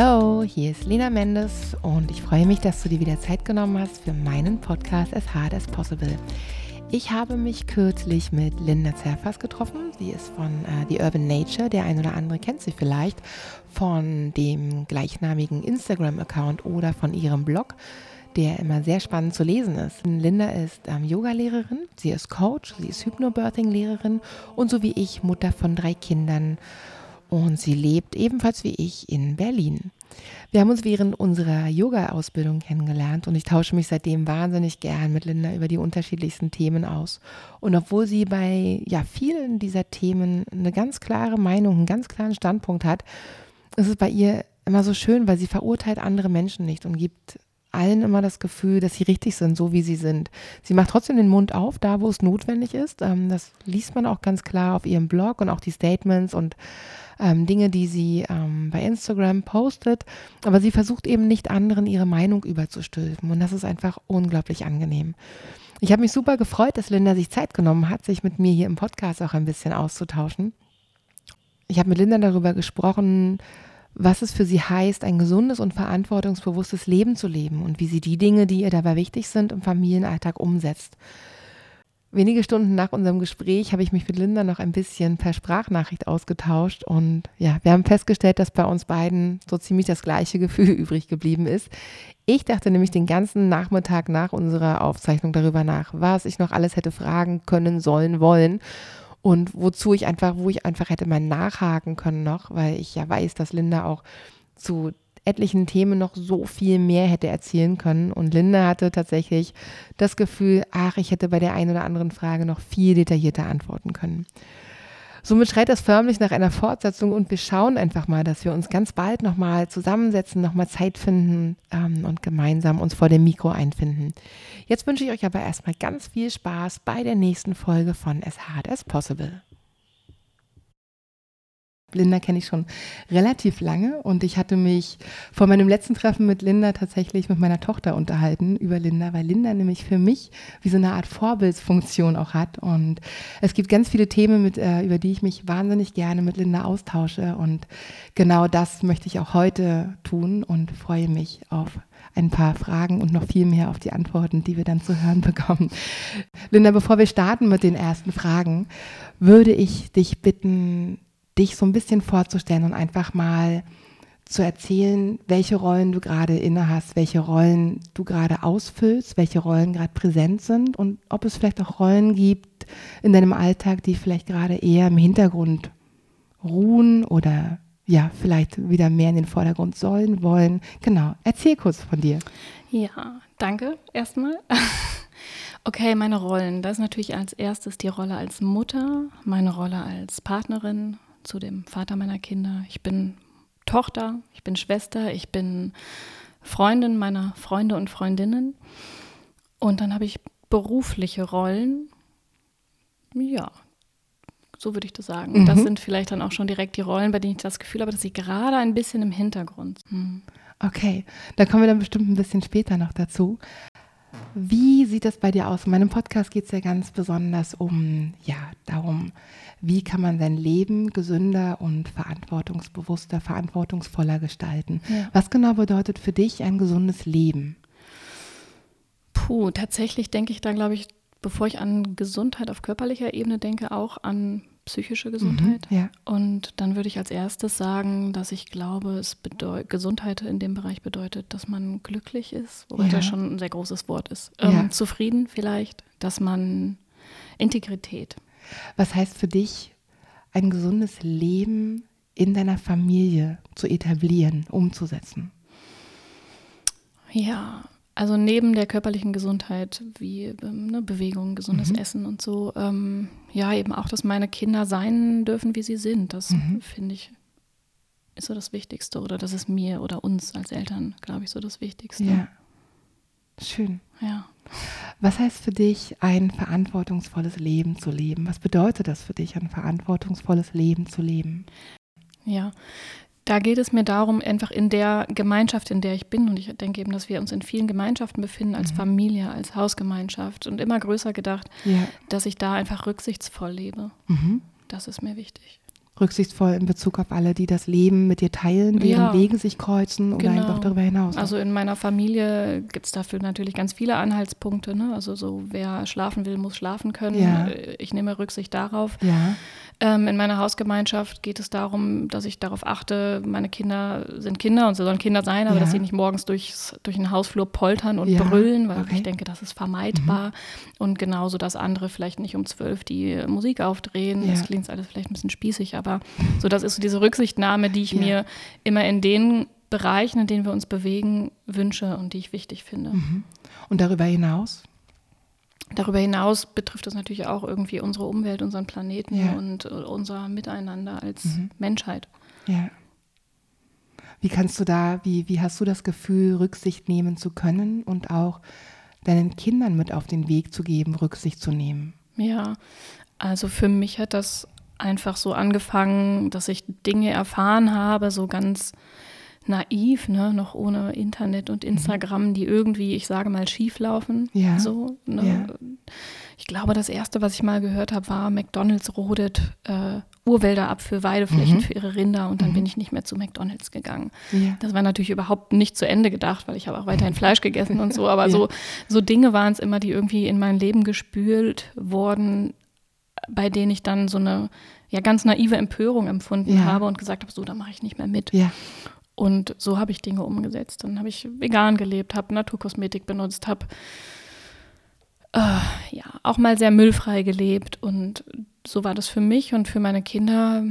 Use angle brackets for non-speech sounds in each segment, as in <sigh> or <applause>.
Hallo, hier ist Lena Mendes und ich freue mich, dass du dir wieder Zeit genommen hast für meinen Podcast As Hard as Possible. Ich habe mich kürzlich mit Linda Zerfas getroffen. Sie ist von äh, The Urban Nature. Der ein oder andere kennt sie vielleicht von dem gleichnamigen Instagram-Account oder von ihrem Blog, der immer sehr spannend zu lesen ist. Linda ist ähm, Yoga-Lehrerin, sie ist Coach, sie ist Hypnobirthing-Lehrerin und so wie ich Mutter von drei Kindern. Und sie lebt ebenfalls wie ich in Berlin. Wir haben uns während unserer Yoga-Ausbildung kennengelernt und ich tausche mich seitdem wahnsinnig gern mit Linda über die unterschiedlichsten Themen aus. Und obwohl sie bei ja, vielen dieser Themen eine ganz klare Meinung, einen ganz klaren Standpunkt hat, ist es bei ihr immer so schön, weil sie verurteilt andere Menschen nicht und gibt allen immer das Gefühl, dass sie richtig sind, so wie sie sind. Sie macht trotzdem den Mund auf, da wo es notwendig ist. Ähm, das liest man auch ganz klar auf ihrem Blog und auch die Statements und ähm, Dinge, die sie ähm, bei Instagram postet. Aber sie versucht eben nicht anderen ihre Meinung überzustülpen. Und das ist einfach unglaublich angenehm. Ich habe mich super gefreut, dass Linda sich Zeit genommen hat, sich mit mir hier im Podcast auch ein bisschen auszutauschen. Ich habe mit Linda darüber gesprochen, was es für sie heißt, ein gesundes und verantwortungsbewusstes Leben zu leben und wie sie die Dinge, die ihr dabei wichtig sind, im Familienalltag umsetzt. Wenige Stunden nach unserem Gespräch habe ich mich mit Linda noch ein bisschen per Sprachnachricht ausgetauscht und ja, wir haben festgestellt, dass bei uns beiden so ziemlich das gleiche Gefühl <laughs> übrig geblieben ist. Ich dachte nämlich den ganzen Nachmittag nach unserer Aufzeichnung darüber nach, was ich noch alles hätte fragen können, sollen, wollen und wozu ich einfach, wo ich einfach hätte mal nachhaken können noch, weil ich ja weiß, dass Linda auch zu etlichen Themen noch so viel mehr hätte erzählen können. Und Linda hatte tatsächlich das Gefühl, ach, ich hätte bei der einen oder anderen Frage noch viel detaillierter antworten können. Somit schreit das förmlich nach einer Fortsetzung und wir schauen einfach mal, dass wir uns ganz bald nochmal zusammensetzen, nochmal Zeit finden ähm, und gemeinsam uns vor dem Mikro einfinden. Jetzt wünsche ich euch aber erstmal ganz viel Spaß bei der nächsten Folge von As Hard as Possible. Linda kenne ich schon relativ lange und ich hatte mich vor meinem letzten Treffen mit Linda tatsächlich mit meiner Tochter unterhalten über Linda, weil Linda nämlich für mich wie so eine Art Vorbildsfunktion auch hat und es gibt ganz viele Themen, mit, äh, über die ich mich wahnsinnig gerne mit Linda austausche und genau das möchte ich auch heute tun und freue mich auf ein paar Fragen und noch viel mehr auf die Antworten, die wir dann zu hören bekommen. Linda, bevor wir starten mit den ersten Fragen, würde ich dich bitten, dich so ein bisschen vorzustellen und einfach mal zu erzählen, welche Rollen du gerade inne hast, welche Rollen du gerade ausfüllst, welche Rollen gerade präsent sind und ob es vielleicht auch Rollen gibt in deinem Alltag, die vielleicht gerade eher im Hintergrund ruhen oder ja, vielleicht wieder mehr in den Vordergrund sollen, wollen. Genau, erzähl kurz von dir. Ja, danke erstmal. <laughs> Okay, meine Rollen. Das ist natürlich als erstes die Rolle als Mutter, meine Rolle als Partnerin, zu dem Vater meiner Kinder. Ich bin Tochter, ich bin Schwester, ich bin Freundin meiner Freunde und Freundinnen. Und dann habe ich berufliche Rollen. Ja, so würde ich das sagen. Mhm. Das sind vielleicht dann auch schon direkt die Rollen, bei denen ich das Gefühl habe, dass sie gerade ein bisschen im Hintergrund sind. Hm. Okay, da kommen wir dann bestimmt ein bisschen später noch dazu. Wie sieht das bei dir aus? In meinem Podcast geht es ja ganz besonders um, ja, darum, wie kann man sein Leben gesünder und verantwortungsbewusster, verantwortungsvoller gestalten. Ja. Was genau bedeutet für dich ein gesundes Leben? Puh, tatsächlich denke ich da, glaube ich, bevor ich an Gesundheit auf körperlicher Ebene denke, auch an psychische Gesundheit. Mhm, ja. Und dann würde ich als erstes sagen, dass ich glaube, es Gesundheit in dem Bereich bedeutet, dass man glücklich ist, wobei ja. das schon ein sehr großes Wort ist. Ähm, ja. Zufrieden vielleicht, dass man Integrität. Was heißt für dich, ein gesundes Leben in deiner Familie zu etablieren, umzusetzen? Ja, also neben der körperlichen Gesundheit wie ähm, ne, Bewegung, gesundes mhm. Essen und so, ähm, ja, eben auch, dass meine Kinder sein dürfen, wie sie sind. Das mhm. finde ich ist so das Wichtigste oder das ist mir oder uns als Eltern, glaube ich, so das Wichtigste. Ja. Schön. Ja. Was heißt für dich, ein verantwortungsvolles Leben zu leben? Was bedeutet das für dich, ein verantwortungsvolles Leben zu leben? Ja, da geht es mir darum, einfach in der Gemeinschaft, in der ich bin, und ich denke eben, dass wir uns in vielen Gemeinschaften befinden, als mhm. Familie, als Hausgemeinschaft und immer größer gedacht, ja. dass ich da einfach rücksichtsvoll lebe. Mhm. Das ist mir wichtig. rücksichtsvoll in Bezug auf alle, die das Leben mit dir teilen, deren Ja. Wege sich kreuzen oder Genau. auch darüber hinaus. Also in meiner Familie gibt es dafür natürlich ganz viele Anhaltspunkte. Ne? Also so, wer schlafen will, muss schlafen können. Ja. Ich nehme Rücksicht darauf. ja, in meiner Hausgemeinschaft geht es darum, dass ich darauf achte, meine Kinder sind Kinder und sie sollen Kinder sein, aber Ja. dass sie nicht morgens durchs, durch den Hausflur poltern und Ja, brüllen, weil okay. Mhm. ich denke, das ist vermeidbar. Und genauso, dass andere vielleicht nicht um zwölf die Musik aufdrehen. Ja. Das klingt alles vielleicht ein bisschen spießig, aber so, das ist so diese Rücksichtnahme, die ich mir immer in den Bereichen, in denen wir uns bewegen, wünsche und die ich wichtig finde. und darüber hinaus? Darüber hinaus betrifft es natürlich auch irgendwie unsere Umwelt, unseren Planeten Ja. und unser Miteinander als Mhm. Menschheit. Ja. Wie kannst du da, wie, wie hast du das Gefühl, Rücksicht nehmen zu können und auch deinen Kindern mit auf den Weg zu geben, Rücksicht zu nehmen? Ja, also für mich hat das einfach so angefangen, dass ich Dinge erfahren habe, so ganz naiv, ne, noch ohne Internet und Instagram, die irgendwie, ich sage mal, schief laufen. Mhm. Ja. So, ne? Ich glaube, das erste, was ich mal gehört habe, war, McDonalds rodet äh, Urwälder ab für Weideflächen Mhm. für ihre Rinder und dann bin ich nicht mehr zu McDonalds gegangen. Ja. Das war natürlich überhaupt nicht zu Ende gedacht, weil ich habe auch weiterhin <laughs> Fleisch gegessen und so, aber Ja. so, so Dinge waren es immer, die irgendwie in mein Leben gespült wurden, bei denen ich dann so eine ja ganz naive Empörung empfunden Ja. habe und gesagt habe, so, da mache ich nicht mehr mit. Ja. Und so habe ich Dinge umgesetzt. Dann habe ich vegan gelebt, habe Naturkosmetik benutzt, habe äh, ja auch mal sehr müllfrei gelebt. Und so war das für mich und für meine Kinder.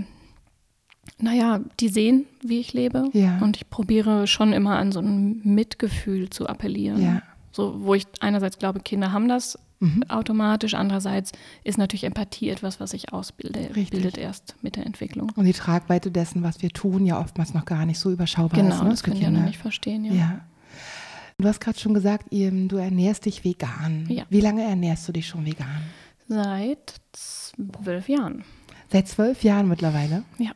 Naja, die sehen, wie ich lebe. Ja. Und ich probiere schon immer an so ein Mitgefühl zu appellieren. Ja. So, wo ich einerseits glaube, Kinder haben das Mhm. automatisch, andererseits ist natürlich Empathie etwas, was sich ausbildet, bildet erst mit der Entwicklung. Und die Tragweite dessen, was wir tun, ja oftmals noch gar nicht so überschaubar Genau, ist. Ne, das können die ja noch nicht verstehen. Ja. Ja. Du hast gerade schon gesagt, du ernährst dich vegan. Ja. Wie lange ernährst du dich schon vegan? Seit zwölf Jahren. Seit zwölf Jahren mittlerweile. Ja.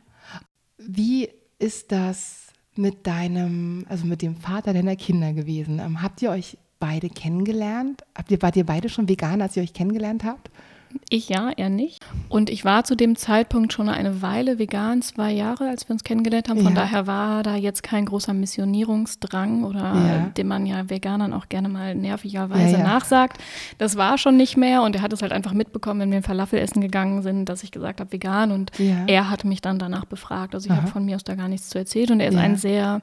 Wie ist das mit deinem, also mit dem Vater deiner Kinder gewesen? Ähm, habt ihr euch beide kennengelernt? Habt ihr, wart ihr beide schon vegan, als ihr euch kennengelernt habt? Ich ja, er nicht. Und ich war zu dem Zeitpunkt schon eine Weile vegan, zwei Jahre, als wir uns kennengelernt haben. Von Ja. daher war da jetzt kein großer Missionierungsdrang oder Ja. den man ja Veganern auch gerne mal nervigerweise Ja, nachsagt. Das war schon nicht mehr und er hat es halt einfach mitbekommen, wenn wir ein Falafel essen gegangen sind, dass ich gesagt habe, vegan. Und er hat mich dann danach befragt. Also ich habe von mir aus da gar nichts zu erzählt und er ist ein sehr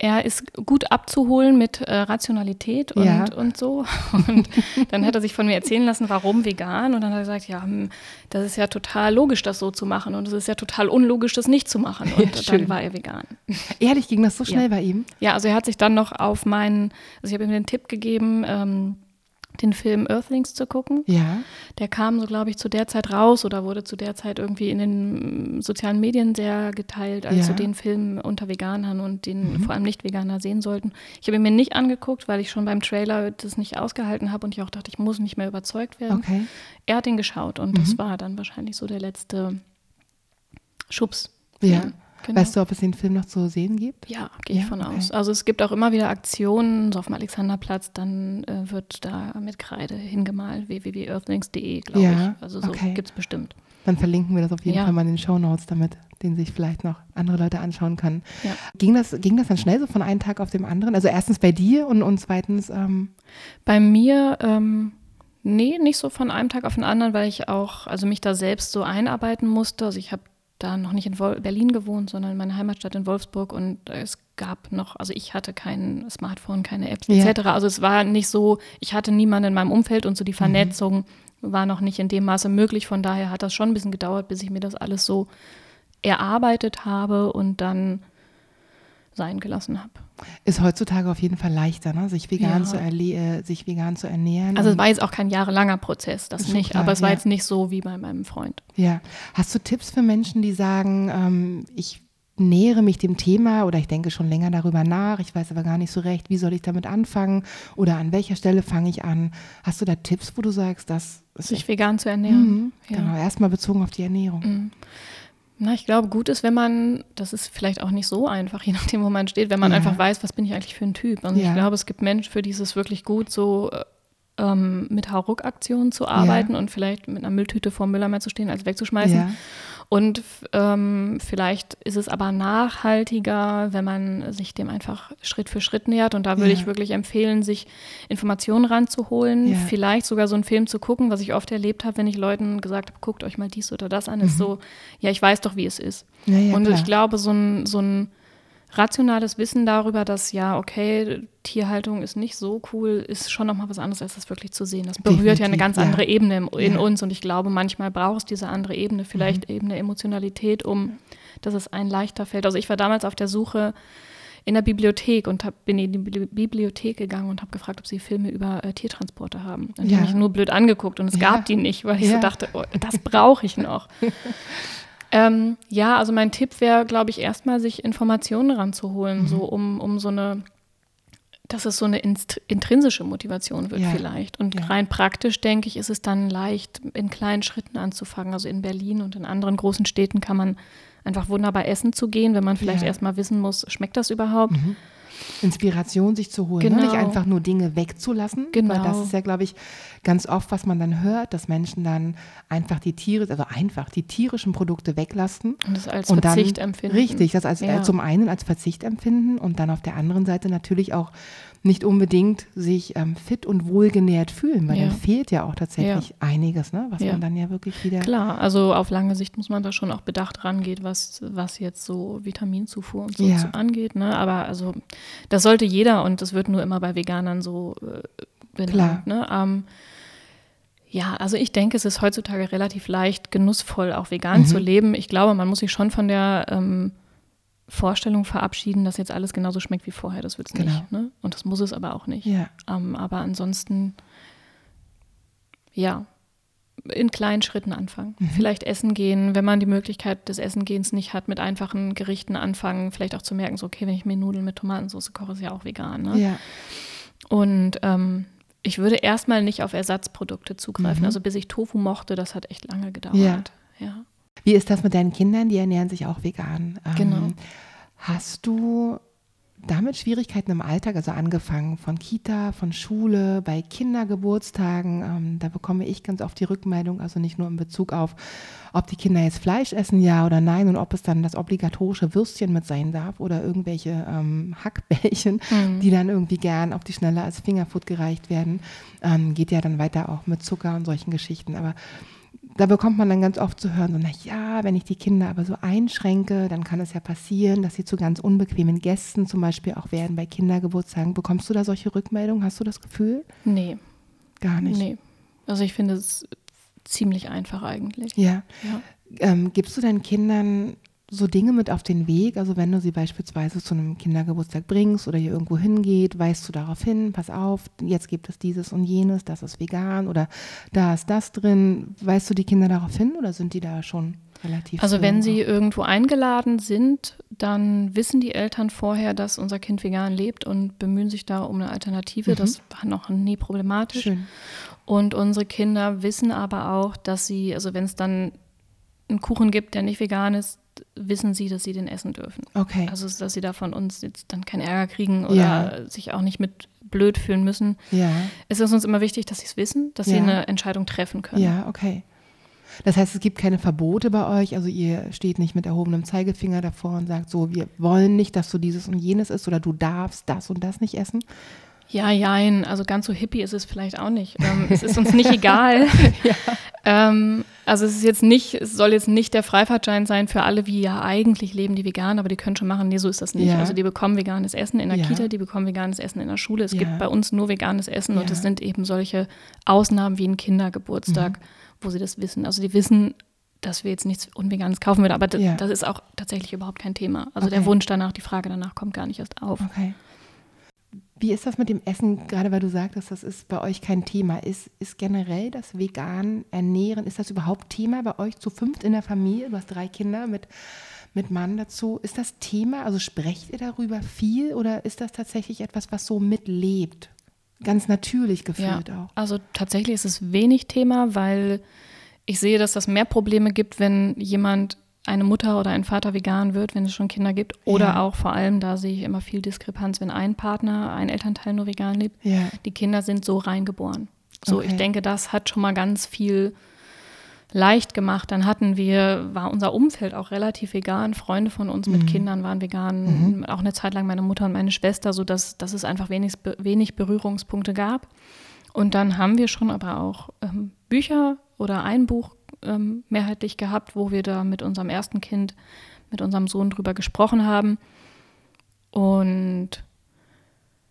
er ist gut abzuholen mit äh, Rationalität und, Ja. und so. <laughs> Und dann hat er sich von mir erzählen lassen, warum vegan. Und dann hat er gesagt, ja, hm, das ist ja total logisch, das so zu machen. Und es ist ja total unlogisch, das nicht zu machen. Und Ja, dann war er vegan. Ehrlich, ging das so Ja. schnell bei ihm? Ja, also er hat sich dann noch auf meinen, also ich habe ihm den Tipp gegeben, ähm, den Film Earthlings zu gucken. Ja. Der kam so, glaube ich, zu der Zeit raus oder wurde zu der Zeit irgendwie in den sozialen Medien sehr geteilt, als Ja. so den Film unter Veganern und den vor allem Nicht-Veganer sehen sollten. Ich habe ihn mir nicht angeguckt, weil ich schon beim Trailer das nicht ausgehalten habe und ich auch dachte, ich muss nicht mehr überzeugt werden. Okay. Er hat ihn geschaut und das war dann wahrscheinlich so der letzte Schubs. Ja. Genau. Weißt du, ob es den Film noch zu sehen gibt? Ja, gehe ich Ja, von okay. aus. Also es gibt auch immer wieder Aktionen, so auf dem Alexanderplatz, dann äh, wird da mit Kreide hingemalt, www.earthlings.de, glaube Ja, ich. Also so okay. gibt es bestimmt. Dann verlinken wir das auf jeden Ja. Fall mal in den Show Notes, damit den sich vielleicht noch andere Leute anschauen können. Ja. Ging, das, ging das dann schnell so von einem Tag auf den anderen? Also erstens bei dir und, und zweitens, ähm, Bei mir, ähm, nee, nicht so von einem Tag auf den anderen, weil ich auch, also mich da selbst so einarbeiten musste. Also ich habe da noch nicht in Wol Berlin gewohnt, sondern in meiner Heimatstadt in Wolfsburg und es gab noch, also ich hatte kein Smartphone, keine Apps Ja. etc. Also es war nicht so, ich hatte niemanden in meinem Umfeld und so die Vernetzung war noch nicht in dem Maße möglich. Von daher hat das schon ein bisschen gedauert, bis ich mir das alles so erarbeitet habe und dann sein gelassen habe. ist heutzutage auf jeden Fall leichter, ne? sich, vegan Ja. zu erle äh, sich vegan zu ernähren. Also es war jetzt auch kein jahrelanger Prozess, das nicht, klar, aber es war ja. jetzt nicht so wie bei meinem Freund. Ja. Hast du Tipps für Menschen, die sagen, ähm, ich nähere mich dem Thema oder ich denke schon länger darüber nach, ich weiß aber gar nicht so recht, wie soll ich damit anfangen oder an welcher Stelle fange ich an? Hast du da Tipps, wo du sagst, das ist Sich vegan zu ernähren. Mhm, Ja. Mhm. Genau, erstmal bezogen auf die Ernährung. Na, ich glaube, gut ist, wenn man, das ist vielleicht auch nicht so einfach, <laughs> je nachdem, wo man steht, wenn man Ja. einfach weiß, was bin ich eigentlich für ein Typ. Und Ja. ich glaube, es gibt Menschen, für die ist es wirklich gut, so äh, ähm, mit Hauruck-Aktionen zu arbeiten und vielleicht mit einer Mülltüte vor dem Mülleimer zu stehen, als wegzuschmeißen. Und ähm, vielleicht ist es aber nachhaltiger, wenn man sich dem einfach Schritt für Schritt nähert. Und da würde ja. ich wirklich empfehlen, sich Informationen ranzuholen, ja. vielleicht sogar so einen Film zu gucken, was ich oft erlebt habe, wenn ich Leuten gesagt habe, guckt euch mal dies oder das an, mhm. ist so, ja, ich weiß doch, wie es ist. Ja, und klar. ich glaube, so ein, so ein rationales Wissen darüber, dass ja, okay, Tierhaltung ist nicht so cool, ist schon nochmal was anderes, als das wirklich zu sehen. Das berührt Definitiv, ja eine ganz ja. andere Ebene in, in ja. uns und ich glaube, manchmal braucht es diese andere Ebene, vielleicht mhm. eben eine Emotionalität, um, dass es einen leichter fällt. Also ich war damals auf der Suche in der Bibliothek und hab, bin in die Bibliothek gegangen und habe gefragt, ob sie Filme über äh, Tiertransporte haben. Und ja. die haben mich nur blöd angeguckt und es gab die nicht, weil ich so dachte, oh, das brauche ich noch. <laughs> Ähm, ja, also mein Tipp wäre, glaube ich, erstmal sich Informationen ranzuholen, mhm. so um, um so eine, dass es so eine intrinsische Motivation wird ja. vielleicht. Und ja. rein praktisch, denke ich, ist es dann leicht, in kleinen Schritten anzufangen. Also in Berlin und in anderen großen Städten kann man einfach wunderbar essen zu gehen, wenn man vielleicht ja. erstmal wissen muss, schmeckt das überhaupt? Mhm. Inspiration sich zu holen, genau. ne? nicht genau. einfach nur Dinge wegzulassen. Genau. Weil das ist ja, glaube ich, ganz oft, was man dann hört, dass Menschen dann einfach die Tiere, also einfach die tierischen Produkte weglassen. Und das als und Verzicht dann, empfinden. Richtig, das als, äh, ja. zum einen als Verzicht empfinden und dann auf der anderen Seite natürlich auch nicht unbedingt sich ähm, fit und wohlgenährt fühlen, weil ja. dann fehlt ja auch tatsächlich ja. einiges, ne? was ja. man dann ja wirklich wieder. Klar, also auf lange Sicht muss man da schon auch bedacht rangehen, was, was jetzt so Vitaminzufuhr und so, so angeht. Ne? Aber also das sollte jeder und das wird nur immer bei Veganern so äh, benannt. Ne? Ähm, ja, also ich denke, es ist heutzutage relativ leicht, genussvoll auch vegan mhm. zu leben. Ich glaube, man muss sich schon von der ähm, Vorstellung verabschieden, dass jetzt alles genauso schmeckt wie vorher. Das wird es genau. nicht. Ne? Und das muss es aber auch nicht. Ja. Ähm, aber ansonsten, ja, in kleinen Schritten anfangen. Mhm. Vielleicht essen gehen, wenn man die Möglichkeit des Essengehens nicht hat, mit einfachen Gerichten anfangen. Vielleicht auch zu merken, so, okay, wenn ich mir Nudeln mit Tomatensauce koche, ist ja auch vegan. Ne? Ja. Und ähm, ich würde erstmal nicht auf Ersatzprodukte zugreifen. Mhm. Also bis ich Tofu mochte, das hat echt lange gedauert. Ja. ja. Wie ist das mit deinen Kindern? Die ernähren sich auch vegan. Ähm, genau. Hast du damit Schwierigkeiten im Alltag, also angefangen von Kita, von Schule, bei Kindergeburtstagen, ähm, da bekomme ich ganz oft die Rückmeldung, also nicht nur in Bezug auf, ob die Kinder jetzt Fleisch essen, ja oder nein, und ob es dann das obligatorische Würstchen mit sein darf oder irgendwelche ähm, Hackbällchen, mhm. die dann irgendwie gern auf die Schnelle als Fingerfood gereicht werden. Ähm, geht ja dann weiter auch mit Zucker und solchen Geschichten. Aber da bekommt man dann ganz oft zu hören, so, na ja, wenn ich die Kinder aber so einschränke, dann kann es ja passieren, dass sie zu ganz unbequemen Gästen zum Beispiel auch werden bei Kindergeburtstagen. Bekommst du da solche Rückmeldungen? Hast du das Gefühl? Nee. Gar nicht? Nee. Also ich finde es ziemlich einfach eigentlich. Ja. ja. Ähm, gibst du deinen Kindern so Dinge mit auf den Weg? Also wenn du sie beispielsweise zu einem Kindergeburtstag bringst oder hier irgendwo hingeht, weißt du darauf hin, pass auf, jetzt gibt es dieses und jenes, das ist vegan oder da ist das drin. Weißt du die Kinder darauf hin oder sind die da schon relativ? Also wenn sie irgendwo eingeladen sind, dann wissen die Eltern vorher, dass unser Kind vegan lebt und bemühen sich da um eine Alternative. Mhm. Das war noch nie problematisch. Schön. Und unsere Kinder wissen aber auch, dass sie, also wenn es dann einen Kuchen gibt, der nicht vegan ist, wissen sie, dass sie den essen dürfen. Okay. Also, dass sie da von uns jetzt dann keinen Ärger kriegen oder ja. sich auch nicht mit blöd fühlen müssen. Ja. Es ist uns immer wichtig, dass sie es wissen, dass ja. sie eine Entscheidung treffen können. Ja, okay. Das heißt, es gibt keine Verbote bei euch, also ihr steht nicht mit erhobenem Zeigefinger davor und sagt so, wir wollen nicht, dass du dieses und jenes isst oder du darfst das und das nicht essen. Ja, jein. Also ganz so hippie ist es vielleicht auch nicht. Ähm, es ist uns nicht <laughs> egal. ja. Ähm, also es ist jetzt nicht, es soll jetzt nicht der Freifahrtschein sein für alle, wie ja eigentlich leben die vegan, aber die können schon machen. Nee, so ist das nicht. Ja. Also die bekommen veganes Essen in der ja. Kita, die bekommen veganes Essen in der Schule. Es gibt bei uns nur veganes Essen und es sind eben solche Ausnahmen wie ein Kindergeburtstag, mhm. wo sie das wissen. Also die wissen, dass wir jetzt nichts Unveganes kaufen würden, aber das ist auch tatsächlich überhaupt kein Thema. Also okay. der Wunsch danach, die Frage danach kommt gar nicht erst auf. Okay. Wie ist das mit dem Essen, gerade weil du sagtest, das ist bei euch kein Thema? Ist, ist generell das vegan Ernähren, ist das überhaupt Thema bei euch zu fünft in der Familie? Du hast drei Kinder mit, mit Mann dazu. Ist das Thema? Also sprecht ihr darüber viel oder ist das tatsächlich etwas, was so mitlebt? Ganz natürlich gefühlt ja, auch. Also tatsächlich ist es wenig Thema, weil ich sehe, dass das mehr Probleme gibt, wenn jemand eine Mutter oder ein Vater vegan wird, wenn es schon Kinder gibt. Oder ja. auch vor allem, da sehe ich immer viel Diskrepanz, wenn ein Partner, ein Elternteil nur vegan lebt. Ja. Die Kinder sind so reingeboren. So, okay. ich denke, das hat schon mal ganz viel leicht gemacht. Dann hatten wir, war unser Umfeld auch relativ vegan. Freunde von uns mit Mhm. Kindern waren vegan. Auch eine Zeit lang meine Mutter und meine Schwester, sodass dass es einfach wenig, wenig Berührungspunkte gab. Und dann haben wir schon aber auch ähm, Bücher oder ein Buch ähm, mehrheitlich gehabt, wo wir da mit unserem ersten Kind, mit unserem Sohn drüber gesprochen haben. Und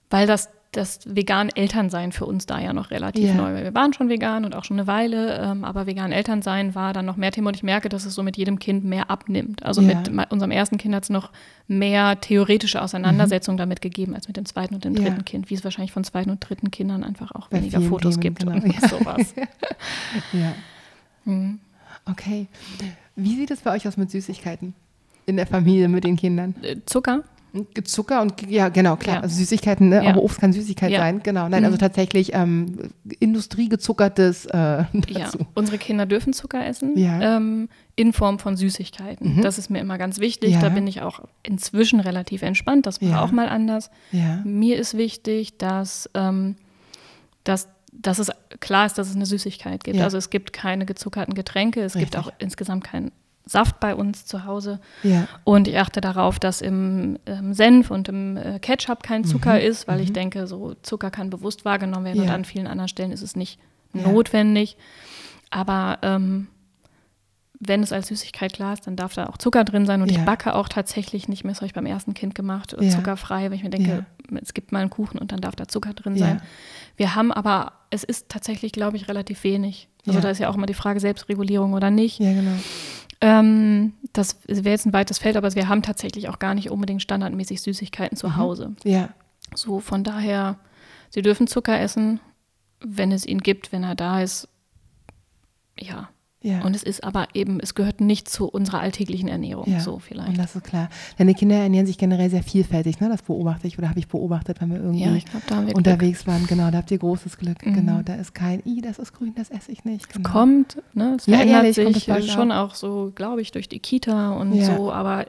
weil das, das vegan Elternsein für uns da ja noch relativ Ja. neu war. Wir waren schon vegan und auch schon eine Weile, ähm, aber vegan Elternsein war dann noch mehr Thema und ich merke, dass es so mit jedem Kind mehr abnimmt. Also Ja. mit unserem ersten Kind hat es noch mehr theoretische Auseinandersetzung damit gegeben als mit dem zweiten und dem dritten Kind, wie es wahrscheinlich von zweiten und dritten Kindern einfach auch Bei weniger Fotos Themen, gibt genau. und Ja. sowas. <laughs> Ja. Mhm. Okay. Wie sieht es bei euch aus mit Süßigkeiten? In der Familie mit den Kindern? Äh, Zucker? Zucker und ja, genau, klar. Ja. Also Süßigkeiten, ne? Ja. aber Obst kann Süßigkeit Ja. sein. Genau. Nein, also Mhm. tatsächlich ähm, industriegezuckertes äh, <laughs> Ja, dazu. unsere Kinder dürfen Zucker essen Ja. ähm, in Form von Süßigkeiten. Mhm. Das ist mir immer ganz wichtig. Da bin ich auch inzwischen relativ entspannt. Das war auch mal anders. Mir ist wichtig, dass, ähm, dass, dass es klar ist, dass es eine Süßigkeit gibt. Ja. Also es gibt keine gezuckerten Getränke. Es gibt Richtig. auch insgesamt keinen Saft bei uns zu Hause. Ja. Und ich achte darauf, dass im ähm, Senf und im äh, Ketchup kein Zucker Mhm. ist, weil ich Mhm. denke, so Zucker kann bewusst wahrgenommen werden und Ja. an vielen anderen Stellen ist es nicht notwendig. Aber ähm, wenn es als Süßigkeit klar ist, dann darf da auch Zucker drin sein. Und Ja. ich backe auch tatsächlich nicht mehr, das habe ich beim ersten Kind gemacht, Ja. zuckerfrei, weil ich mir denke, es gibt mal einen Kuchen und dann darf da Zucker drin Ja. sein. Wir haben aber, es ist tatsächlich, glaube ich, relativ wenig. Also Ja. da ist ja auch immer die Frage Selbstregulierung oder nicht. Ja, genau. Ähm, das wäre jetzt ein weites Feld, aber wir haben tatsächlich auch gar nicht unbedingt standardmäßig Süßigkeiten zu Mhm. Hause. Ja. So, von daher, sie dürfen Zucker essen, wenn es ihn gibt, wenn er da ist. Ja. Ja. Und es ist aber eben, es gehört nicht zu unserer alltäglichen Ernährung, Ja, so Und vielleicht. das ist klar. Deine Kinder ernähren sich generell sehr vielfältig, ne? Das beobachte ich oder habe ich beobachtet, wenn wir irgendwie Ja, haben wir Glück. unterwegs waren. Genau, da habt ihr großes Glück. Mhm. Genau, da ist kein, i, das ist grün, das esse ich nicht. Genau. kommt, ne? Es Ja, verändert ehrlich, kommt sich das bei euch schon auch so, glaube ich, durch die Kita und so, aber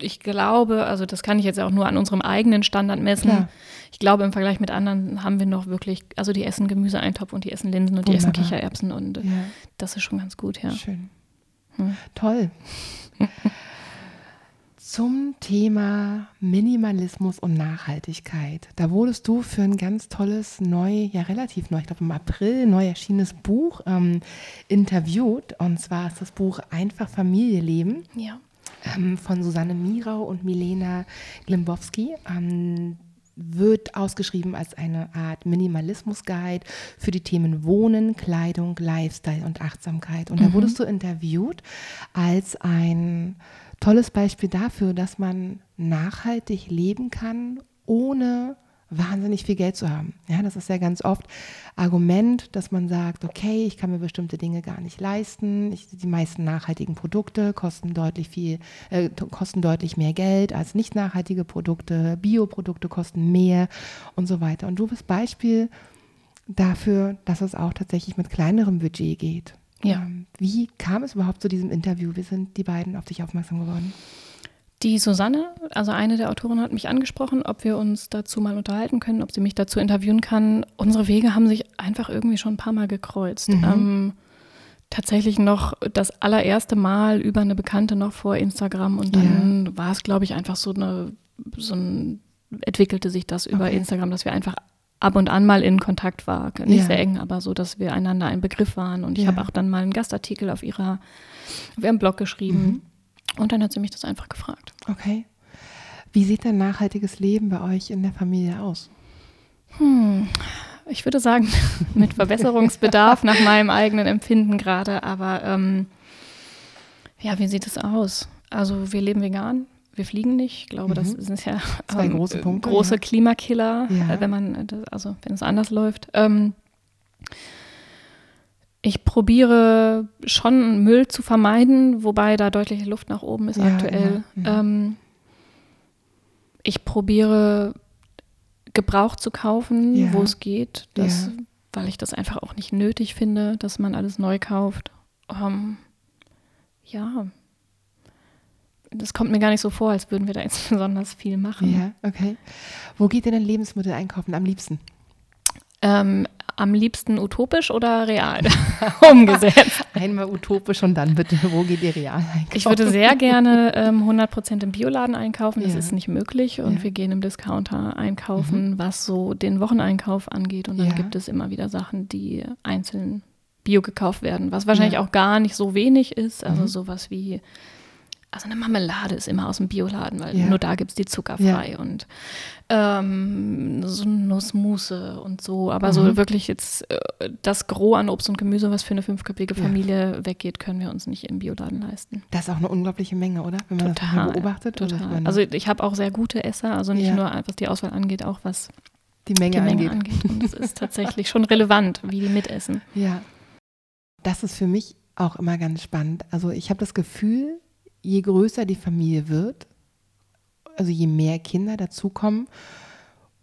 ich glaube, also das kann ich jetzt auch nur an unserem eigenen Standard messen. Klar. Ich glaube, im Vergleich mit anderen haben wir noch wirklich, also die essen Gemüseeintopf und die essen Linsen und die essen Wunderbar. Kichererbsen und Ja, das ist schon ganz gut, ja. schön. Hm. Toll. Zum Thema Minimalismus und Nachhaltigkeit. Da wurdest du für ein ganz tolles, neu, ja relativ neu, ich glaube im April neu erschienenes Buch ähm, interviewt. Und zwar ist das Buch Einfach Familie leben. Ja. ähm, von Susanne Mirau und Milena Glimbowski. Ähm, wird ausgeschrieben als eine Art Minimalismus-Guide für die Themen Wohnen, Kleidung, Lifestyle und Achtsamkeit. Und da wurdest du interviewt als ein tolles Beispiel dafür, dass man nachhaltig leben kann, ohne wahnsinnig viel Geld zu haben. Ja, das ist ja ganz oft Argument, dass man sagt, okay, ich kann mir bestimmte Dinge gar nicht leisten. Ich, die meisten nachhaltigen Produkte kosten deutlich viel, äh, kosten deutlich mehr Geld als nicht nachhaltige Produkte. Bioprodukte kosten mehr und so weiter. Und du bist Beispiel dafür, dass es auch tatsächlich mit kleinerem Budget geht. Ja. Ähm, wie kam es überhaupt zu diesem Interview? Wie sind die beiden auf dich aufmerksam geworden? Die Susanne, also eine der Autorinnen, hat mich angesprochen, ob wir uns dazu mal unterhalten können, ob sie mich dazu interviewen kann. Unsere Wege haben sich einfach irgendwie schon ein paar Mal gekreuzt. Mhm. Ähm, tatsächlich noch das allererste Mal über eine Bekannte noch vor Instagram und dann war es, glaube ich, einfach so eine, so ein, entwickelte sich das über Okay. Instagram, dass wir einfach ab und an mal in Kontakt waren. Nicht Ja. sehr eng, aber so, dass wir einander ein Begriff waren. Und ich Ja. habe auch dann mal einen Gastartikel auf ihrer, auf ihrem Blog geschrieben. Mhm. Und dann hat sie mich das einfach gefragt. Okay. Wie sieht denn nachhaltiges Leben bei euch in der Familie aus? Hm, ich würde sagen, <laughs> mit Verbesserungsbedarf nach meinem eigenen Empfinden gerade. Aber ähm, ja, wie sieht es aus? Also wir leben vegan, wir fliegen nicht. Ich glaube, das Mhm. sind ja Zwei große Punkte, große ja. Klimakiller, Ja. äh, wenn man, äh, das- also wenn es anders läuft. Ähm, ich probiere schon Müll zu vermeiden, wobei da deutliche Luft nach oben ist Ja, aktuell. immer. Mhm. Ähm, ich probiere Gebrauch zu kaufen, Ja. wo es geht, das, Ja. weil ich das einfach auch nicht nötig finde, dass man alles neu kauft. Ähm, ja, das kommt mir gar nicht so vor, als würden wir da jetzt <laughs> besonders viel machen. Ja, okay. Wo geht ihr denn Lebensmittel einkaufen am liebsten? Ähm, am liebsten utopisch oder real <laughs> umgesetzt? <laughs> Einmal utopisch und dann bitte, wo geht ihr real einkaufen? Ich würde sehr <laughs> gerne ähm, 100% im Bioladen einkaufen. Das Ja. ist nicht möglich. Und Ja. wir gehen im Discounter einkaufen, was so den Wocheneinkauf angeht. Und dann Ja. gibt es immer wieder Sachen, die einzeln Bio gekauft werden, was wahrscheinlich auch gar nicht so wenig ist. Also Mhm. sowas wie, also eine Marmelade ist immer aus dem Bioladen, weil Ja. nur da gibt es die zuckerfrei und ähm, so Nussmusse und so. Aber Mhm. so wirklich jetzt äh, das Gros an Obst und Gemüse, was für eine fünfköpfige Ja. Familie weggeht, können wir uns nicht im Bioladen leisten. Das ist auch eine unglaubliche Menge, oder? Wenn man das Total, mal beobachtet. Also ich Total. Also ich habe auch sehr gute Esser, also nicht Ja. nur was die Auswahl angeht, auch was die Menge, die Menge angeht. angeht. Und es ist <laughs> tatsächlich schon relevant, wie die mitessen. Ja. Das ist für mich auch immer ganz spannend. Also ich habe das Gefühl, je größer die Familie wird, also je mehr Kinder dazukommen,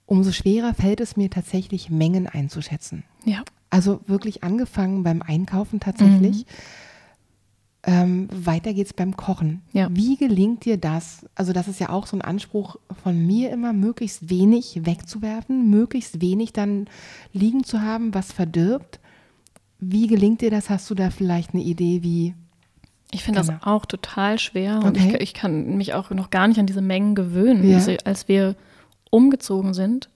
umso schwerer fällt es mir tatsächlich, Mengen einzuschätzen. Ja. Also wirklich angefangen beim Einkaufen tatsächlich. Ähm, weiter geht's beim Kochen. Ja. Wie gelingt dir das? Also das ist ja auch so ein Anspruch von mir immer, möglichst wenig wegzuwerfen, möglichst wenig dann liegen zu haben, was verdirbt. Wie gelingt dir das? Hast du da vielleicht eine Idee, wie? Ich finde Genau. das auch total schwer und Okay. ich, ich kann mich auch noch gar nicht an diese Mengen gewöhnen. Ja. Also, als wir umgezogen sind,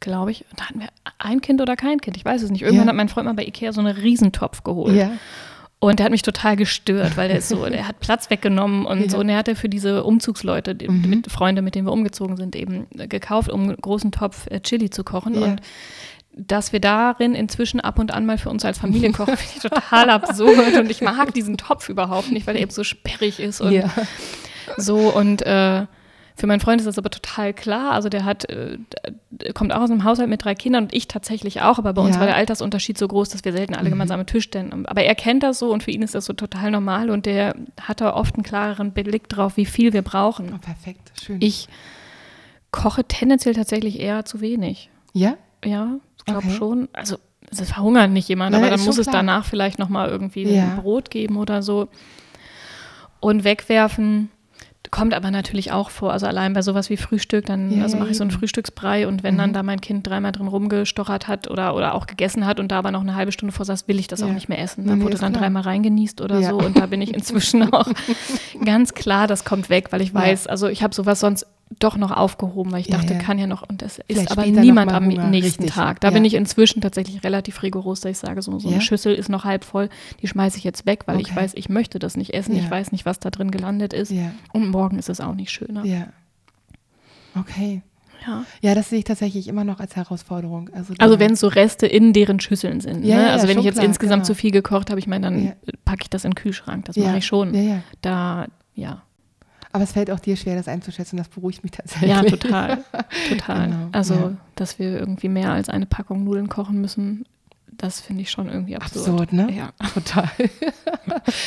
glaube ich, da hatten wir ein Kind oder kein Kind, ich weiß es nicht. Irgendwann Ja. hat mein Freund mal bei Ikea so einen Riesentopf geholt. Ja, Und der hat mich total gestört, weil der ist so, <laughs> der hat Platz weggenommen und Ja. so. Und der hatte für diese Umzugsleute, die, Mhm. mit Freunde, mit denen wir umgezogen sind, eben äh, gekauft, um einen großen Topf äh, Chili zu kochen. Ja. Und dass wir darin inzwischen ab und an mal für uns als Familie kochen, finde ich total absurd. Und ich mag diesen Topf überhaupt nicht, weil er eben so sperrig ist und ja. so. Und äh, für meinen Freund ist das aber total klar. Also der hat, äh, kommt auch aus einem Haushalt mit drei Kindern und ich tatsächlich auch. Aber bei uns Ja. war der Altersunterschied so groß, dass wir selten alle gemeinsam am Tisch stehen. Aber er kennt das so und für ihn ist das so total normal und der hat da oft einen klareren Blick drauf, wie viel wir brauchen. Oh, perfekt, schön. Ich koche tendenziell tatsächlich eher zu wenig. ja? Ja, ich glaube Okay. schon. Also es verhungert nicht jemand, Nein, aber dann muss es klar. danach vielleicht nochmal irgendwie Ja. ein Brot geben oder so. Und wegwerfen kommt aber natürlich auch vor. Also allein bei sowas wie Frühstück, dann Ja, also ja, mache ich so einen. Frühstücksbrei und wenn Mhm. dann da mein Kind dreimal drin rumgestochert hat oder, oder auch gegessen hat und da aber noch eine halbe Stunde vor saß, will ich das Ja. auch nicht mehr essen. Nee, Da nee, wurde dann klar. dreimal reingenießt oder Ja. so und da bin ich inzwischen <laughs> auch ganz klar, das kommt weg, weil ich Ja. weiß, also ich habe sowas sonst doch noch aufgehoben, weil ich Ja, dachte, ja. kann ja noch und das ist Vielleicht aber später niemand am Hunger, nächsten richtig. Tag. Da Ja. bin ich inzwischen tatsächlich relativ rigoros, dass ich sage, so, so eine Schüssel ist noch halb voll, die schmeiße ich jetzt weg, weil ich Okay. weiß, ich möchte das nicht essen, ich weiß nicht, was da drin gelandet ist und morgen ist es auch nicht schöner. ja. Okay. Ja. Ja, das sehe ich tatsächlich immer noch als Herausforderung. Also, Also wenn es so Reste in deren Schüsseln sind. Ja, ne? ja, also wenn ich jetzt klar, insgesamt genau. zu viel gekocht habe, ich meine, dann Ja. packe ich das in den Kühlschrank. Das mache ich schon. Da, ja. Aber es fällt auch dir schwer, das einzuschätzen. Das beruhigt mich tatsächlich. Ja, total. Total. <laughs> Genau, also, ja. dass wir irgendwie mehr als eine Packung Nudeln kochen müssen, das finde ich schon irgendwie absurd. Absurd, ne? Ja. <laughs> Total.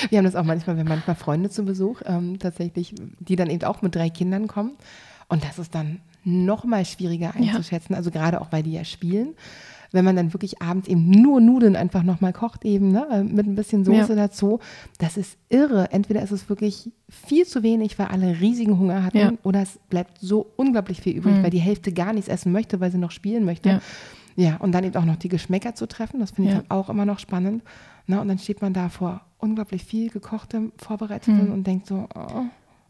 Wir haben das auch manchmal, wir haben manchmal Freunde zu Besuch, ähm, tatsächlich, die dann eben auch mit drei Kindern kommen. Und das ist dann noch mal schwieriger einzuschätzen. Also gerade auch, weil die ja spielen. Wenn man dann wirklich abends eben nur Nudeln einfach noch mal kocht eben, ne, äh, mit ein bisschen Soße Ja. dazu. Das ist irre. Entweder ist es wirklich viel zu wenig, weil alle riesigen Hunger hatten, Ja. oder es bleibt so unglaublich viel übrig, Mhm. weil die Hälfte gar nichts essen möchte, weil sie noch spielen möchte. Ja. Ja, und dann eben auch noch die Geschmäcker zu treffen, das finde ich Ja. dann auch immer noch spannend. Na, und dann steht man da vor unglaublich viel gekochtem, vorbereitetem Mhm. und denkt so, oh,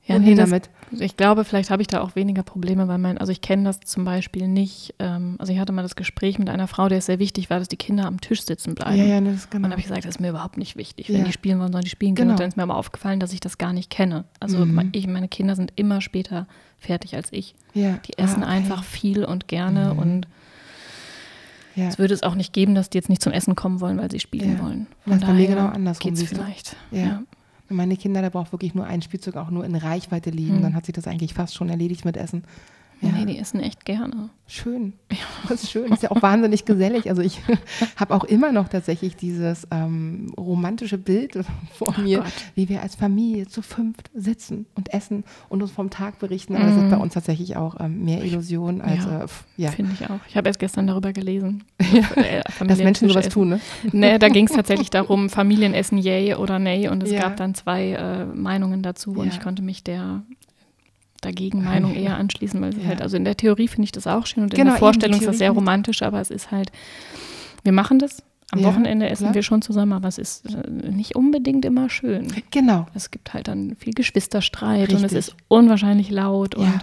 Ja, nee, das, damit? ich glaube, vielleicht habe ich da auch weniger Probleme, weil mein, also ich kenne das zum Beispiel nicht. Ähm, also ich hatte mal das Gespräch mit einer Frau, der es sehr wichtig war, dass die Kinder am Tisch sitzen bleiben. Ja, ja, das Und genau. dann habe ich gesagt, das ist mir überhaupt nicht wichtig. Wenn Ja. die spielen wollen, sollen die spielen gehen. Genau. Und dann ist mir aber aufgefallen, dass ich das gar nicht kenne. Also Mhm. ich, meine Kinder sind immer später fertig als ich. ja. Die essen Ah, okay. einfach viel und gerne Mhm. und Ja. es würde es auch nicht geben, dass die jetzt nicht zum Essen kommen wollen, weil sie spielen Ja. wollen. Das ist bei mir genau andersrum, geht's vielleicht. Ja. Ja. Meine Kinder, da braucht wirklich nur ein Spielzeug auch nur in Reichweite liegen. Mhm. Dann hat sich das eigentlich fast schon erledigt mit Essen. Ja. Nee, die essen echt gerne. Schön. <laughs> Das ist schön. Ist ja auch wahnsinnig gesellig. Also ich <laughs> habe auch immer noch tatsächlich dieses ähm, romantische Bild <laughs> vor mir, Gott. wie wir als Familie zu fünft sitzen und essen und uns vom Tag berichten. Aber das ist Mhm. bei uns tatsächlich auch ähm, mehr Illusion als Ja. äh, ja. Finde ich auch. Ich habe erst gestern darüber gelesen. Äh, dass Menschen sowas tun. Ne? Nee, da ging es tatsächlich darum, Familienessen yay oder nay. Und es Ja. gab dann zwei äh, Meinungen dazu. Und Ja. ich konnte mich der dagegen Meinung eher anschließen, weil es Ja. halt, also in der Theorie finde ich das auch schön und in Genau, der eben, Vorstellung ist das sehr romantisch, aber es ist halt, wir machen das. Am Ja, Wochenende essen klar. wir schon zusammen, aber es ist äh, nicht unbedingt immer schön. Genau. Es gibt halt dann viel Geschwisterstreit und es Richtig. ist unwahrscheinlich laut und Ja.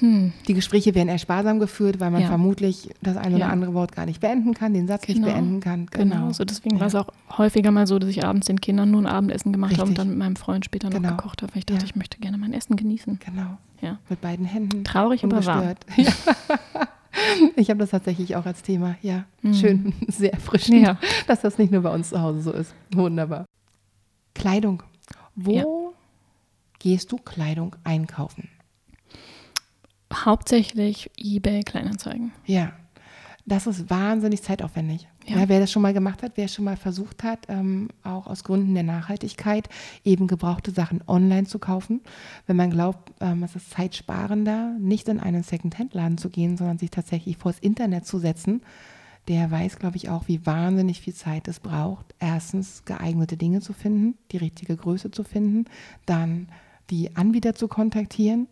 Hm, Die Gespräche werden eher sparsam geführt, weil man Ja. vermutlich das ein oder Ja. andere Wort gar nicht beenden kann, den Satz Genau. nicht beenden kann. genau. So deswegen Ja. war es auch häufiger mal so, dass ich abends den Kindern nur ein Abendessen gemacht habe und Richtig. dann mit meinem Freund später noch Genau. gekocht habe, weil ich dachte, ich möchte gerne mein Essen genießen. Genau. Ja. Mit beiden Händen. Traurig, aber wahr. <laughs> Ich habe das tatsächlich auch als Thema. Ja, Mhm. schön, <laughs> sehr erfrischend, Ja. dass das nicht nur bei uns zu Hause so ist. Wunderbar. Kleidung. Wo Ja. gehst du Kleidung einkaufen? Hauptsächlich eBay Kleinanzeigen. Ja, das ist wahnsinnig zeitaufwendig. Ja. Ja. wer das schon mal gemacht hat, wer schon mal versucht hat, ähm, auch aus Gründen der Nachhaltigkeit, eben gebrauchte Sachen online zu kaufen, wenn man glaubt, ähm, es ist zeitsparender, nicht in einen Second-Hand-Laden zu gehen, sondern sich tatsächlich vors Internet zu setzen, der weiß, glaube ich, auch, wie wahnsinnig viel Zeit es braucht, erstens geeignete Dinge zu finden, die richtige Größe zu finden, dann die Anbieter zu kontaktieren.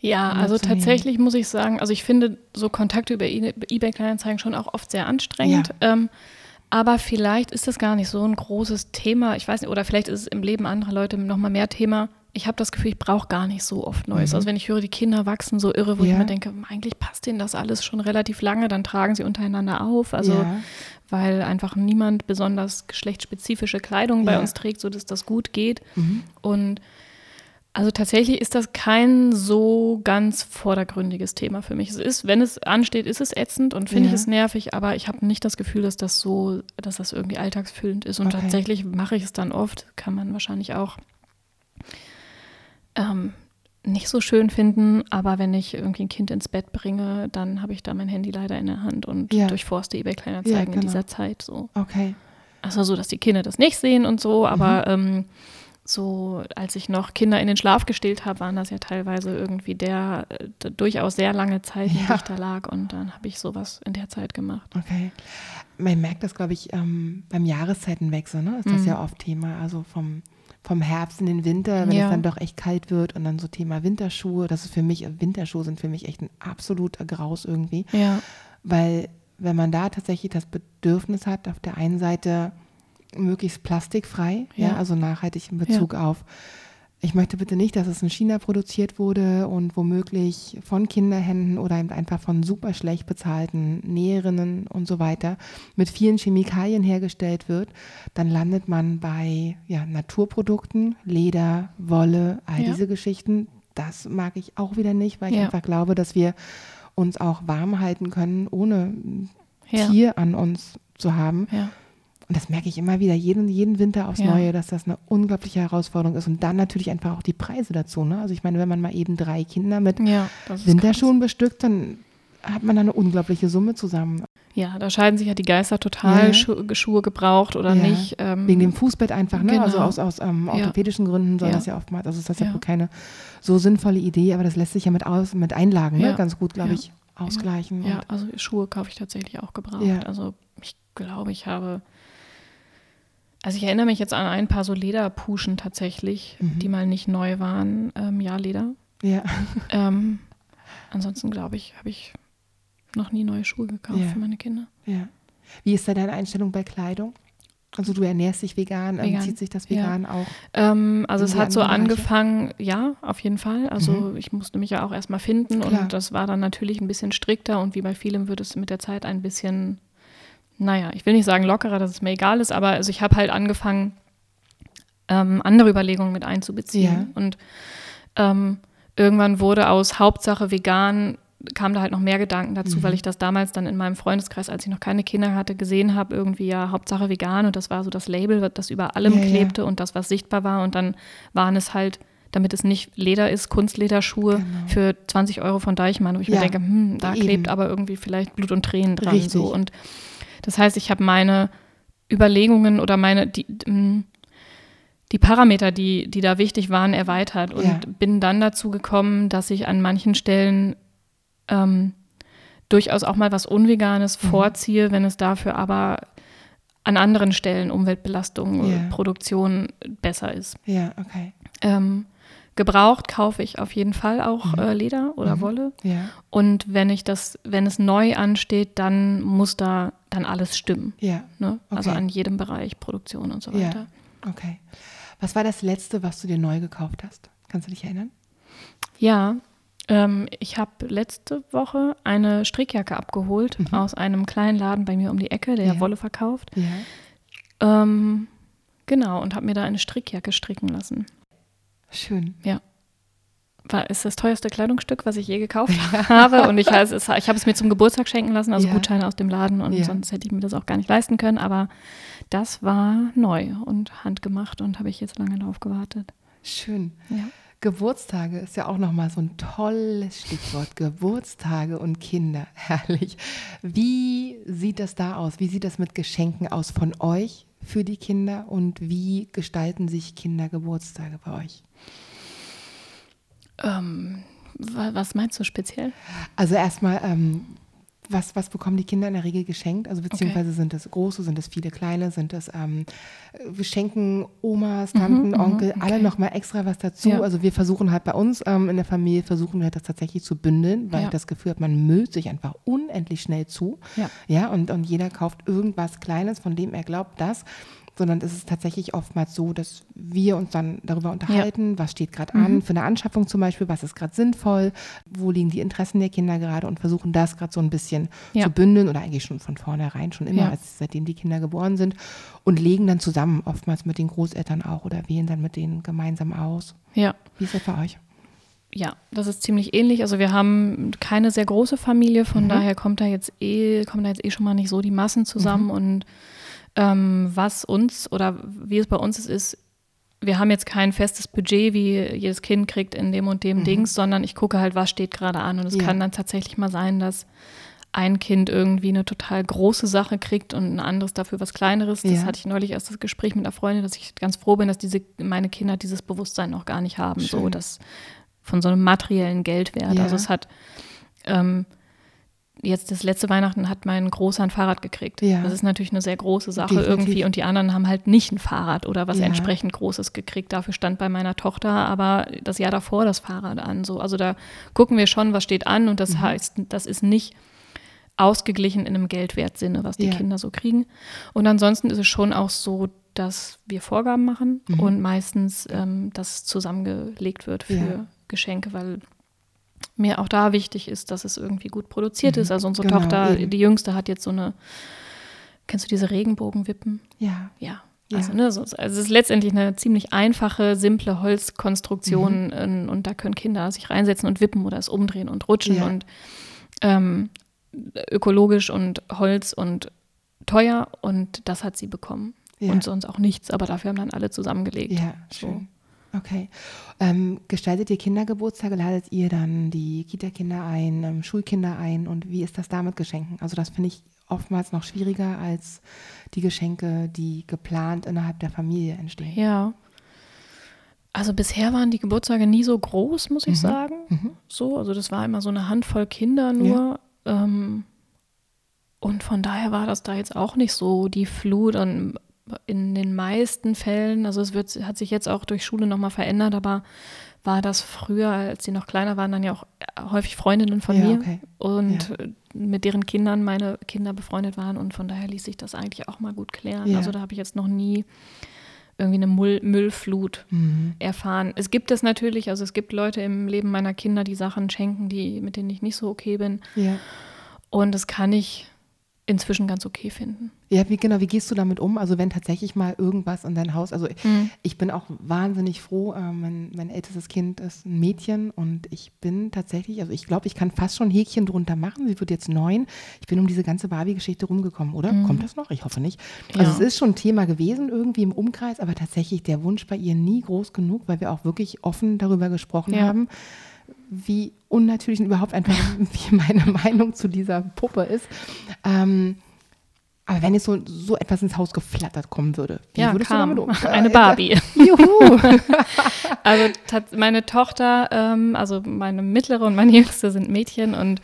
Ja, also tatsächlich muss ich sagen, also ich finde so Kontakte über E- eBay Kleinanzeigen schon auch oft sehr anstrengend. Ähm, aber vielleicht ist das gar nicht so ein großes Thema. Ich weiß nicht, oder vielleicht ist es im Leben anderer Leute noch mal mehr Thema. Ich habe das Gefühl, ich brauche gar nicht so oft Neues. Mhm. Also wenn ich höre, die Kinder wachsen so irre, wo Ja. ich mir denke, eigentlich passt denen das alles schon relativ lange, dann tragen sie untereinander auf. Also ja, weil einfach niemand besonders geschlechtsspezifische Kleidung bei Ja. uns trägt, sodass das gut geht. mhm. Und also tatsächlich ist das kein so ganz vordergründiges Thema für mich. Es ist, wenn es ansteht, ist es ätzend und finde Ja. ich es nervig, aber ich habe nicht das Gefühl, dass das so, dass das irgendwie alltagsfüllend ist. Und Okay. tatsächlich mache ich es dann oft, kann man wahrscheinlich auch ähm, nicht so schön finden, aber wenn ich irgendwie ein Kind ins Bett bringe, dann habe ich da mein Handy leider in der Hand und Ja. durchforste eBay Kleinanzeigen Ja, in genau. dieser Zeit so. okay. Also so, dass die Kinder das nicht sehen und so, aber Mhm. ähm, so, als ich noch Kinder in den Schlaf gestillt habe, waren das ja teilweise irgendwie der äh, d- durchaus sehr lange Zeit, in Ja. die ich da lag und dann habe ich sowas in der Zeit gemacht. Okay. Man merkt das, glaube ich, ähm, beim Jahreszeitenwechsel, ne? Ist das Mhm. ja oft Thema. Also vom, vom Herbst in den Winter, wenn Ja. es dann doch echt kalt wird und dann so Thema Winterschuhe. Das ist für mich, Winterschuhe sind für mich echt ein absoluter Graus irgendwie. Ja, Weil wenn man da tatsächlich das Bedürfnis hat, auf der einen Seite möglichst plastikfrei, ja, Ja. also nachhaltig in Bezug auf, ich möchte bitte nicht, dass es in China produziert wurde und womöglich von Kinderhänden oder einfach von super schlecht bezahlten Näherinnen und so weiter mit vielen Chemikalien hergestellt wird, dann landet man bei ja, Naturprodukten, Leder, Wolle, all Ja. diese Geschichten. Das mag ich auch wieder nicht, weil ich Ja. einfach glaube, dass wir uns auch warm halten können, ohne ja, Tier an uns zu haben. ja. Und das merke ich immer wieder, jeden, jeden Winter aufs Ja. Neue, dass das eine unglaubliche Herausforderung ist. Und dann natürlich einfach auch die Preise dazu. Ne? Also ich meine, wenn man mal eben drei Kinder mit ja Winterschuhen bestückt, dann hat man da eine unglaubliche Summe zusammen. Ja, da scheiden sich ja die Geister total, Ja, ja. Schu Schuhe gebraucht oder Ja. nicht. Ähm, Wegen dem Fußbett einfach, ne? Genau. Also aus, aus ähm, Ja. orthopädischen Gründen soll Ja. das ja oftmals, also ist das ja, Ja. wohl keine so sinnvolle Idee, aber das lässt sich ja mit, aus, mit Einlagen ne? Ja. ganz gut, glaube Ja. ich, ausgleichen. Ja, also Schuhe kaufe ich tatsächlich auch gebraucht. Ja. Also ich glaube, ich habe. Also ich erinnere mich jetzt an ein paar so Lederpuschen tatsächlich, Mhm. die mal nicht neu waren. Ähm, ja, Leder. ja. <laughs> Ähm, ansonsten glaube ich, habe ich noch nie neue Schuhe gekauft Ja. für meine Kinder. Ja. Wie ist da deine Einstellung bei Kleidung? Also du ernährst dich vegan, ähm, Vegan. zieht sich das Ja. vegan auch? Ähm, also es hat so Bereiche? angefangen, ja, auf jeden Fall. Also ich musste mich ja auch erstmal finden Klar. und das war dann natürlich ein bisschen strikter und wie bei vielem wird es mit der Zeit ein bisschen, naja, ich will nicht sagen lockerer, dass es mir egal ist, aber also ich habe halt angefangen, ähm, andere Überlegungen mit einzubeziehen. Ja. Und ähm, irgendwann wurde aus Hauptsache vegan, kam da halt noch mehr Gedanken dazu, Mhm. weil ich das damals dann in meinem Freundeskreis, als ich noch keine Kinder hatte, gesehen habe, irgendwie ja Hauptsache vegan und das war so das Label, das über allem Ja, ja. klebte und das, was sichtbar war und dann waren es halt, damit es nicht Leder ist, Kunstlederschuhe Genau. für 20 Euro von Deichmann, wo ich Ja, mir denke, hm, da eben. klebt aber irgendwie vielleicht Blut und Tränen dran. Richtig. So. Und das heißt, ich habe meine Überlegungen oder meine, die, mm, die Parameter, die, die da wichtig waren, erweitert und Ja. bin dann dazu gekommen, dass ich an manchen Stellen ähm, durchaus auch mal was Unveganes Mhm. vorziehe, wenn es dafür aber an anderen Stellen Umweltbelastung, äh, Produktion besser ist. Ja, okay. Ähm, Gebraucht kaufe ich auf jeden Fall auch Mhm. äh, Leder oder Mhm. Wolle. Ja, Und wenn ich das, wenn es neu ansteht, dann muss da dann alles stimmen. ja, Ne? Also Okay. an jedem Bereich, Produktion und so Ja. weiter. okay. Was war das letzte, was du dir neu gekauft hast? Kannst du dich erinnern? Ja, ähm, ich habe letzte Woche eine Strickjacke abgeholt Mhm. aus einem kleinen Laden bei mir um die Ecke, der Ja. Wolle verkauft. Ja. Ähm, genau, und habe mir da eine Strickjacke stricken lassen. Schön. War, ist das teuerste Kleidungsstück, was ich je gekauft <laughs> habe. Und ich, es, ich habe es mir zum Geburtstag schenken lassen, also Ja. Gutscheine aus dem Laden. Und Ja. sonst hätte ich mir das auch gar nicht leisten können. Aber das war neu und handgemacht und habe ich jetzt lange darauf gewartet. Schön. Ja. Geburtstage ist ja auch nochmal so ein tolles Stichwort. Geburtstage und Kinder. <laughs> Herrlich. Wie sieht das da aus? Wie sieht das mit Geschenken aus von euch für die Kinder und wie gestalten sich Kindergeburtstage bei euch? Ähm, wa- was meinst du speziell? Also erstmal, ähm, was, was bekommen die Kinder in der Regel geschenkt? Also beziehungsweise sind es große, sind es viele kleine, sind es ähm, wir schenken Omas, Tanten, mhm, Onkel, alle okay. nochmal extra was dazu. Ja. Also wir versuchen halt bei uns ähm, in der Familie, versuchen wir das tatsächlich zu bündeln, weil Ja. ich das Gefühl habe, man müllt sich einfach unendlich schnell zu. Ja. Ja, und, und jeder kauft irgendwas Kleines, von dem er glaubt, das. Sondern es ist tatsächlich oftmals so, dass wir uns dann darüber unterhalten, was steht gerade Mhm. an, für eine Anschaffung zum Beispiel, was ist gerade sinnvoll, wo liegen die Interessen der Kinder gerade und versuchen das gerade so ein bisschen Ja. zu bündeln oder eigentlich schon von vornherein, schon immer, Ja. als, seitdem die Kinder geboren sind und legen dann zusammen, oftmals mit den Großeltern auch oder wählen dann mit denen gemeinsam aus. Ja. Wie ist das bei euch? Ja, das ist ziemlich ähnlich. Also wir haben keine sehr große Familie, von Mhm. daher kommt da jetzt eh, kommen da jetzt eh schon mal nicht so die Massen zusammen. Mhm. Und ähm, was uns oder wie es bei uns ist, ist, wir haben jetzt kein festes Budget, wie jedes Kind kriegt in dem und dem Mhm. Dings, sondern ich gucke halt, was steht gerade an. Und es Ja. kann dann tatsächlich mal sein, dass ein Kind irgendwie eine total große Sache kriegt und ein anderes dafür was Kleineres. Das Ja. hatte ich neulich erst das Gespräch mit einer Freundin, dass ich ganz froh bin, dass diese meine Kinder dieses Bewusstsein noch gar nicht haben, so Schön. dass von so einem materiellen Geldwert. Ja. Also es hat ähm, jetzt das letzte Weihnachten hat mein Großer ein Fahrrad gekriegt. Ja. Das ist natürlich eine sehr große Sache Definitiv. irgendwie und die anderen haben halt nicht ein Fahrrad oder was Ja. entsprechend Großes gekriegt. Dafür stand bei meiner Tochter aber das Jahr davor das Fahrrad an. So. Also da gucken wir schon, was steht an und das Mhm. heißt, das ist nicht ausgeglichen in einem Geldwertsinne, was die Ja. Kinder so kriegen. Und ansonsten ist es schon auch so, dass wir Vorgaben machen Mhm. und meistens ähm, das zusammengelegt wird für. Geschenke, weil mir auch da wichtig ist, dass es irgendwie gut produziert Mhm. ist. Also unsere Genau, Tochter, eben. die Jüngste, hat jetzt so eine, kennst du diese Regenbogenwippen? Ja. Ja. Ja. Also, ne, so, also es ist letztendlich eine ziemlich einfache, simple Holzkonstruktion Mhm. ähm, und da können Kinder sich reinsetzen und wippen oder es umdrehen und rutschen Ja. und ähm, ökologisch und Holz und teuer und das hat sie bekommen. Ja. Und sonst auch nichts, aber dafür haben dann alle zusammengelegt. Ja, So. Okay. Ähm, gestaltet ihr Kindergeburtstage? Ladet ihr dann die Kita-Kinder ein, ähm, Schulkinder ein? Und wie ist das da mit Geschenken? Also das finde ich oftmals noch schwieriger als die Geschenke, die geplant innerhalb der Familie entstehen. Ja. Also bisher waren die Geburtstage nie so groß, muss ich Mhm. sagen. Mhm. So, also das war immer so eine Handvoll Kinder nur. Ähm, und von daher war das da jetzt auch nicht so die Flut und in den meisten Fällen, also es wird, hat sich jetzt auch durch Schule nochmal verändert, aber war das früher, als sie noch kleiner waren, dann ja auch häufig Freundinnen von Ja, mir okay. und äh, mit deren Kindern meine Kinder befreundet waren und von daher ließ sich das eigentlich auch mal gut klären. Ja. Also da habe ich jetzt noch nie irgendwie eine Müll Müllflut Mhm. erfahren. Es gibt es natürlich, also es gibt Leute im Leben meiner Kinder, die Sachen schenken, die, mit denen ich nicht so okay bin. Ja. Und das kann ich inzwischen ganz okay finden. Ja, wie genau, wie gehst du damit um? Also wenn tatsächlich mal irgendwas in dein Haus, also Mhm. ich bin auch wahnsinnig froh, äh, mein, mein ältestes Kind ist ein Mädchen und ich bin tatsächlich, also ich glaube, ich kann fast schon Häkchen drunter machen. Sie wird jetzt neun. Ich bin um diese ganze Barbie-Geschichte rumgekommen, oder? Kommt das noch? Ich hoffe nicht. Also Mhm. Ja. es ist schon ein Thema gewesen irgendwie im Umkreis, aber tatsächlich der Wunsch bei ihr nie groß genug, weil wir auch wirklich offen darüber gesprochen Ja. haben, wie unnatürlich und überhaupt einfach, <laughs> wie meine Meinung zu dieser Puppe ist. Ähm, aber wenn jetzt so, so etwas ins Haus geflattert kommen würde, wie Ja, würdest kam. du damit um? <laughs> Eine Äh, Barbie. <laughs> Juhu! Also meine Tochter, ähm, also meine mittlere und meine jüngste sind Mädchen und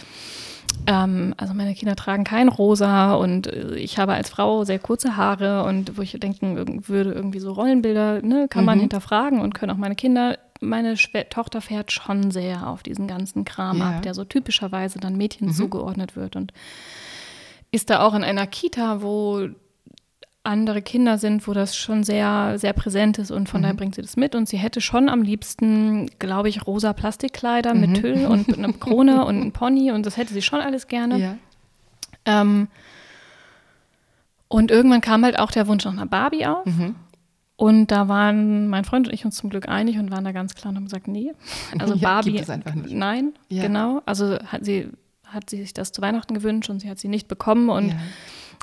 ähm, also meine Kinder tragen kein Rosa und äh, ich habe als Frau sehr kurze Haare und wo ich denken würde, irgendwie so Rollenbilder, ne, kann man Mhm. hinterfragen und können auch meine Kinder meine Schw Tochter fährt schon sehr auf diesen ganzen Kram Ja. ab, der so typischerweise dann Mädchen Mhm. zugeordnet wird und ist da auch in einer Kita, wo andere Kinder sind, wo das schon sehr, sehr präsent ist und von Mhm. daher bringt sie das mit und sie hätte schon am liebsten, glaube ich, rosa Plastikkleider Mhm. mit Tüll und eine Krone und ein Pony und das hätte sie schon alles gerne. Ja. Ähm, und irgendwann kam halt auch der Wunsch nach einer Barbie auf. Mhm. Und da waren mein Freund und ich uns zum Glück einig und waren da ganz klar und haben gesagt, nee. <laughs> Also Ja, Barbie, nein, Ja. genau. Also hat sie, hat sie sich das zu Weihnachten gewünscht und sie hat sie nicht bekommen. Und ja.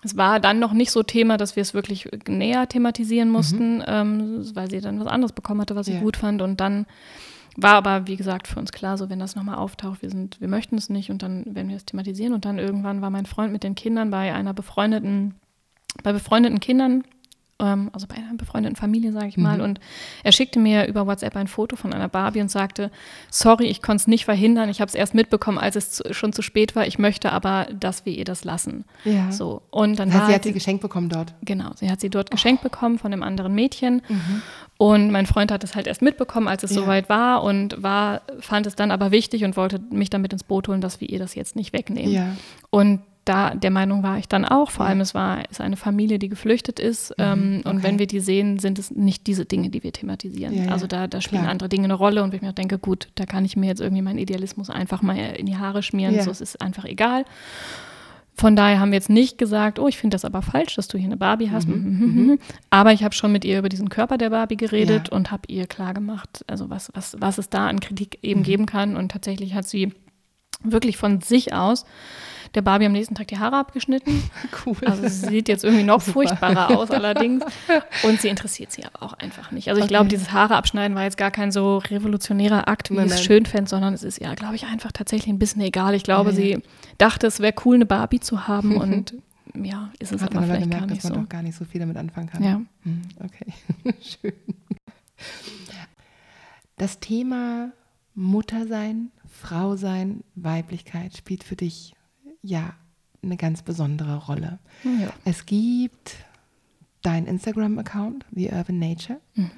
es war dann noch nicht so Thema, dass wir es wirklich näher thematisieren Mhm. mussten, ähm, weil sie dann was anderes bekommen hatte, was sie gut fand. Und dann war aber, wie gesagt, für uns klar, so wenn das nochmal auftaucht, wir sind, wir möchten es nicht und dann werden wir es thematisieren. Und dann irgendwann war mein Freund mit den Kindern bei einer befreundeten, bei befreundeten Kindern, ähm, also bei einer befreundeten Familie, sage ich mal. Mhm. Und er schickte mir über WhatsApp ein Foto von einer Barbie und sagte, sorry, ich konnte es nicht verhindern, ich habe es erst mitbekommen, als es zu, schon zu spät war. Ich möchte aber, dass wir ihr das lassen. ja. So. Und dann Das heißt, war sie halt hat sie geschenkt bekommen dort. Genau, sie hat sie dort geschenkt bekommen von einem anderen Mädchen. Mhm. Und mein Freund hat es halt erst mitbekommen, als es Ja. soweit war und war, fand es dann aber wichtig und wollte mich damit ins Boot holen, dass wir ihr das jetzt nicht wegnehmen. Ja. Und da der Meinung war ich dann auch, vor Ja. allem es war ist eine Familie, die geflüchtet ist. ähm, Und okay. wenn wir die sehen, sind es nicht diese Dinge, die wir thematisieren. Ja, Also da, da spielen klar. andere Dinge eine Rolle und ich mir denke, gut, da kann ich mir jetzt irgendwie meinen Idealismus einfach mal in die Haare schmieren. Ja. So, es ist einfach egal. Von daher haben wir jetzt nicht gesagt, oh, ich finde das aber falsch, dass du hier eine Barbie hast. Mhm. Aber ich habe schon mit ihr über diesen Körper der Barbie geredet Ja. und habe ihr klar gemacht, also was, was, was es da an Kritik Mhm. eben geben kann. Und tatsächlich hat sie wirklich von sich aus der Barbie am nächsten Tag die Haare abgeschnitten. <laughs> Cool. Also sie sieht jetzt irgendwie noch Super. furchtbarer aus allerdings. Und sie interessiert sie aber auch einfach nicht. Also ich Okay. glaube, dieses Haare abschneiden war jetzt gar kein so revolutionärer Akt, wie ich es schön fände, sondern es ist ja, glaube ich, einfach tatsächlich ein bisschen egal. Ich glaube, ja. sie dachte, es wäre cool, eine Barbie zu haben <laughs> und ja, ist es hat aber vielleicht gemerkt, gar nicht dass man so. doch gar nicht so viel damit anfangen kann. Ja. Hm, Okay, <laughs> schön. Das Thema Muttersein, Frau sein, Weiblichkeit spielt für dich ja eine ganz besondere Rolle. Ja. Es gibt dein Instagram-Account, The Urban Nature. Mhm.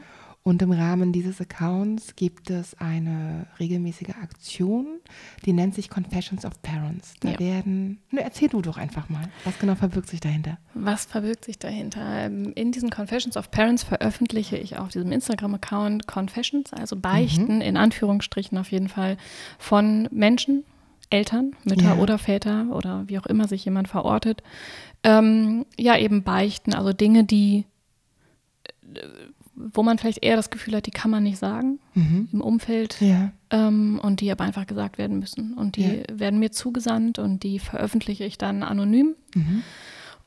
Und im Rahmen dieses Accounts gibt es eine regelmäßige Aktion, die nennt sich Confessions of Parents. Da Ja. werden, ne, erzähl du doch einfach mal, was genau verbirgt sich dahinter? Was verbirgt sich dahinter? Ähm, In diesen Confessions of Parents veröffentliche ich auf diesem Instagram-Account Confessions, also Beichten, in Anführungsstrichen auf jeden Fall, von Menschen, Eltern, Mütter Ja. oder Väter oder wie auch immer sich jemand verortet. Ähm, ja, eben Beichten, also Dinge, die, äh, wo man vielleicht eher das Gefühl hat, die kann man nicht sagen Mhm. im Umfeld Ja. ähm, und die aber einfach gesagt werden müssen. Und die werden mir zugesandt und die veröffentliche ich dann anonym. Mhm.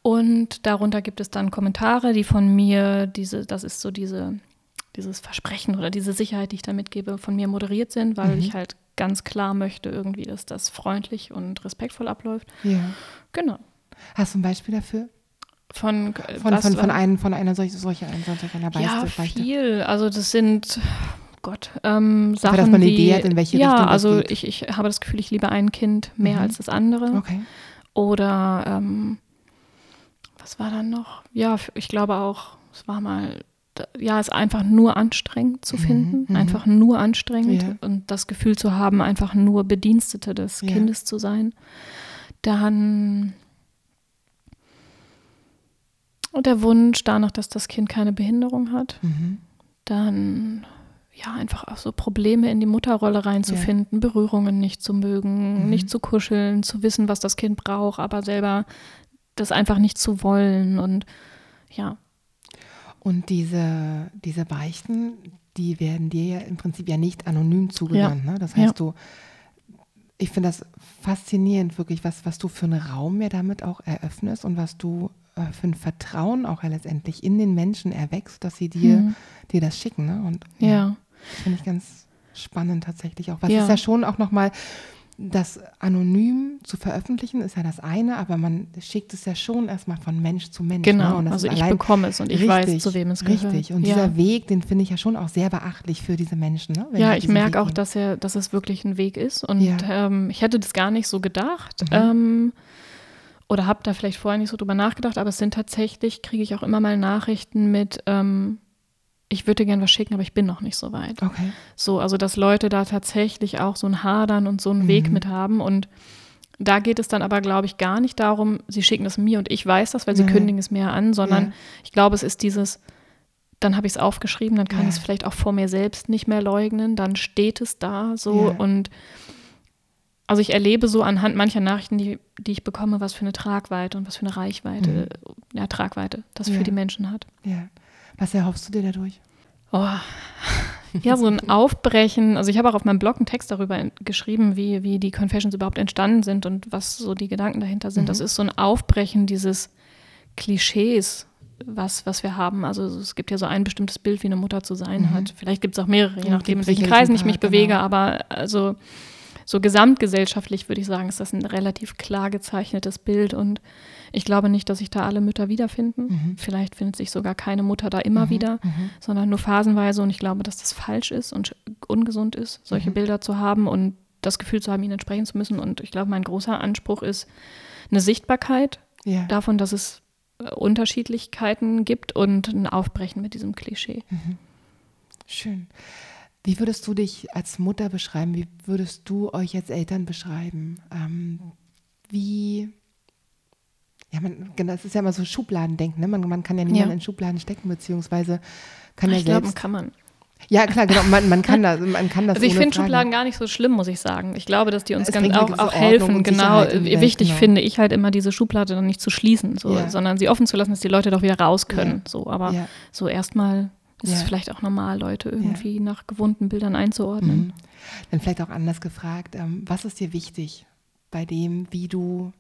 Und darunter gibt es dann Kommentare, die von mir, diese, das ist so diese, dieses Versprechen oder diese Sicherheit, die ich da mitgebe, von mir moderiert sind, weil Mhm. ich halt ganz klar möchte irgendwie, dass das freundlich und respektvoll abläuft. ja. Genau. Hast du ein Beispiel dafür? Von, Von, was von, von, einem, von einer solchen solche, solche einer Beichte, Ja, viel. Also das sind, Gott, ähm, Sachen dass man eine Idee hat, in welche ja, Richtung das also geht. ich, ich habe das Gefühl, ich liebe ein Kind mehr Mhm. als das andere. Okay. Oder ähm, was war dann noch? Ja, ich glaube auch, es war mal, ja, es ist einfach nur anstrengend zu Mhm, finden, mhm. einfach nur anstrengend Ja. und das Gefühl zu haben, einfach nur Bedienstete des Ja. Kindes zu sein. Dann und der Wunsch danach, dass das Kind keine Behinderung hat. Mhm. Dann ja, einfach auch so Probleme in die Mutterrolle reinzufinden, Berührungen nicht zu mögen, Mhm. nicht zu kuscheln, zu wissen, was das Kind braucht, aber selber das einfach nicht zu wollen. Und ja, Und diese, diese Beichten, die werden dir ja im Prinzip ja nicht anonym zugesandt. Ne? Das heißt, Ja. du, ich finde das faszinierend, wirklich, was, was du für einen Raum ja damit auch eröffnest und was du äh, für ein Vertrauen auch ja letztendlich in den Menschen erwächst, dass sie dir, Mhm. dir das schicken. Ne? Und ja, das finde ich ganz spannend tatsächlich auch. Was Ja. ist ja schon auch nochmal, das anonym zu veröffentlichen ist ja das eine, aber man schickt es ja schon erstmal von Mensch zu Mensch. Ne? genau. Das Also ich bekomme es und ich weiß, zu wem es gehört. Richtig. Und ja. dieser Weg, den finde ich ja schon auch sehr beachtlich für diese Menschen. Ne? Ja, ich merke auch, dass er, dass es wirklich ein Weg ist. Und Ja. ähm, ich hätte das gar nicht so gedacht. Mhm. Ähm, oder habe da vielleicht vorher nicht so drüber nachgedacht, aber es sind tatsächlich, kriege ich auch immer mal Nachrichten mit, ähm, ich würde gerne was schicken, aber ich bin noch nicht so weit. Okay. So, also dass Leute da tatsächlich auch so ein Hadern und so einen Weg Mhm. mit haben. Und da geht es dann aber, glaube ich, gar nicht darum, sie schicken es mir und ich weiß das, weil sie Mhm. kündigen es mir an, sondern Ja. ich glaube, es ist dieses, dann habe ich es aufgeschrieben, dann kann Ja. ich es vielleicht auch vor mir selbst nicht mehr leugnen, dann steht es da so Ja. und also ich erlebe so anhand mancher Nachrichten, die, die ich bekomme, was für eine Tragweite und was für eine Reichweite, ja, Tragweite das Mhm. Ja. für die Menschen hat. Ja. Was erhoffst du dir dadurch? Oh. <laughs> Ja, so ein Aufbrechen. Also ich habe auch auf meinem Blog einen Text darüber en- geschrieben, wie, wie die Confessions überhaupt entstanden sind und was so die Gedanken dahinter sind. Mhm. Das ist so ein Aufbrechen dieses Klischees, was, was wir haben. Also es gibt ja so ein bestimmtes Bild, wie eine Mutter zu sein Mhm. hat. Vielleicht gibt es auch mehrere, je nachdem, in welchen Kreisen ich mich bewege. genau. Aber also so gesamtgesellschaftlich würde ich sagen, ist das ein relativ klar gezeichnetes Bild. Und ich glaube nicht, dass sich da alle Mütter wiederfinden. Mhm. Vielleicht findet sich sogar keine Mutter da immer Mhm. wieder Mhm. sondern nur phasenweise. Und ich glaube, dass das falsch ist und ungesund ist, solche Mhm. Bilder zu haben und das Gefühl zu haben, ihnen entsprechen zu müssen. Und ich glaube, mein großer Anspruch ist eine Sichtbarkeit Ja. davon, dass es äh, Unterschiedlichkeiten gibt und ein Aufbrechen mit diesem Klischee. Schön. Wie würdest du dich als Mutter beschreiben? Wie würdest du euch als Eltern beschreiben? Ähm, wie, ja, man, genau, es ist ja immer so Schubladendenken, ne? man, man kann ja niemanden Ja. in Schubladen stecken, beziehungsweise kann ja ich glaube, selbst. kann man. ja, klar, genau, man, man kann das, man kann das Also ich finde. Schubladen gar nicht so schlimm, muss ich sagen. Ich glaube, dass die uns Es ganz auch, auch helfen. Genau. Welt, Wichtig genau. finde ich halt immer, diese Schublade dann nicht zu schließen, so, Ja. sondern sie offen zu lassen, dass die Leute doch wieder raus können. Ja. So, aber Ja. so erstmal es Ja. vielleicht auch normal, Leute irgendwie nach gewohnten Bildern einzuordnen. Mhm. Dann vielleicht auch anders gefragt, ähm, was ist dir wichtig bei dem, wie du,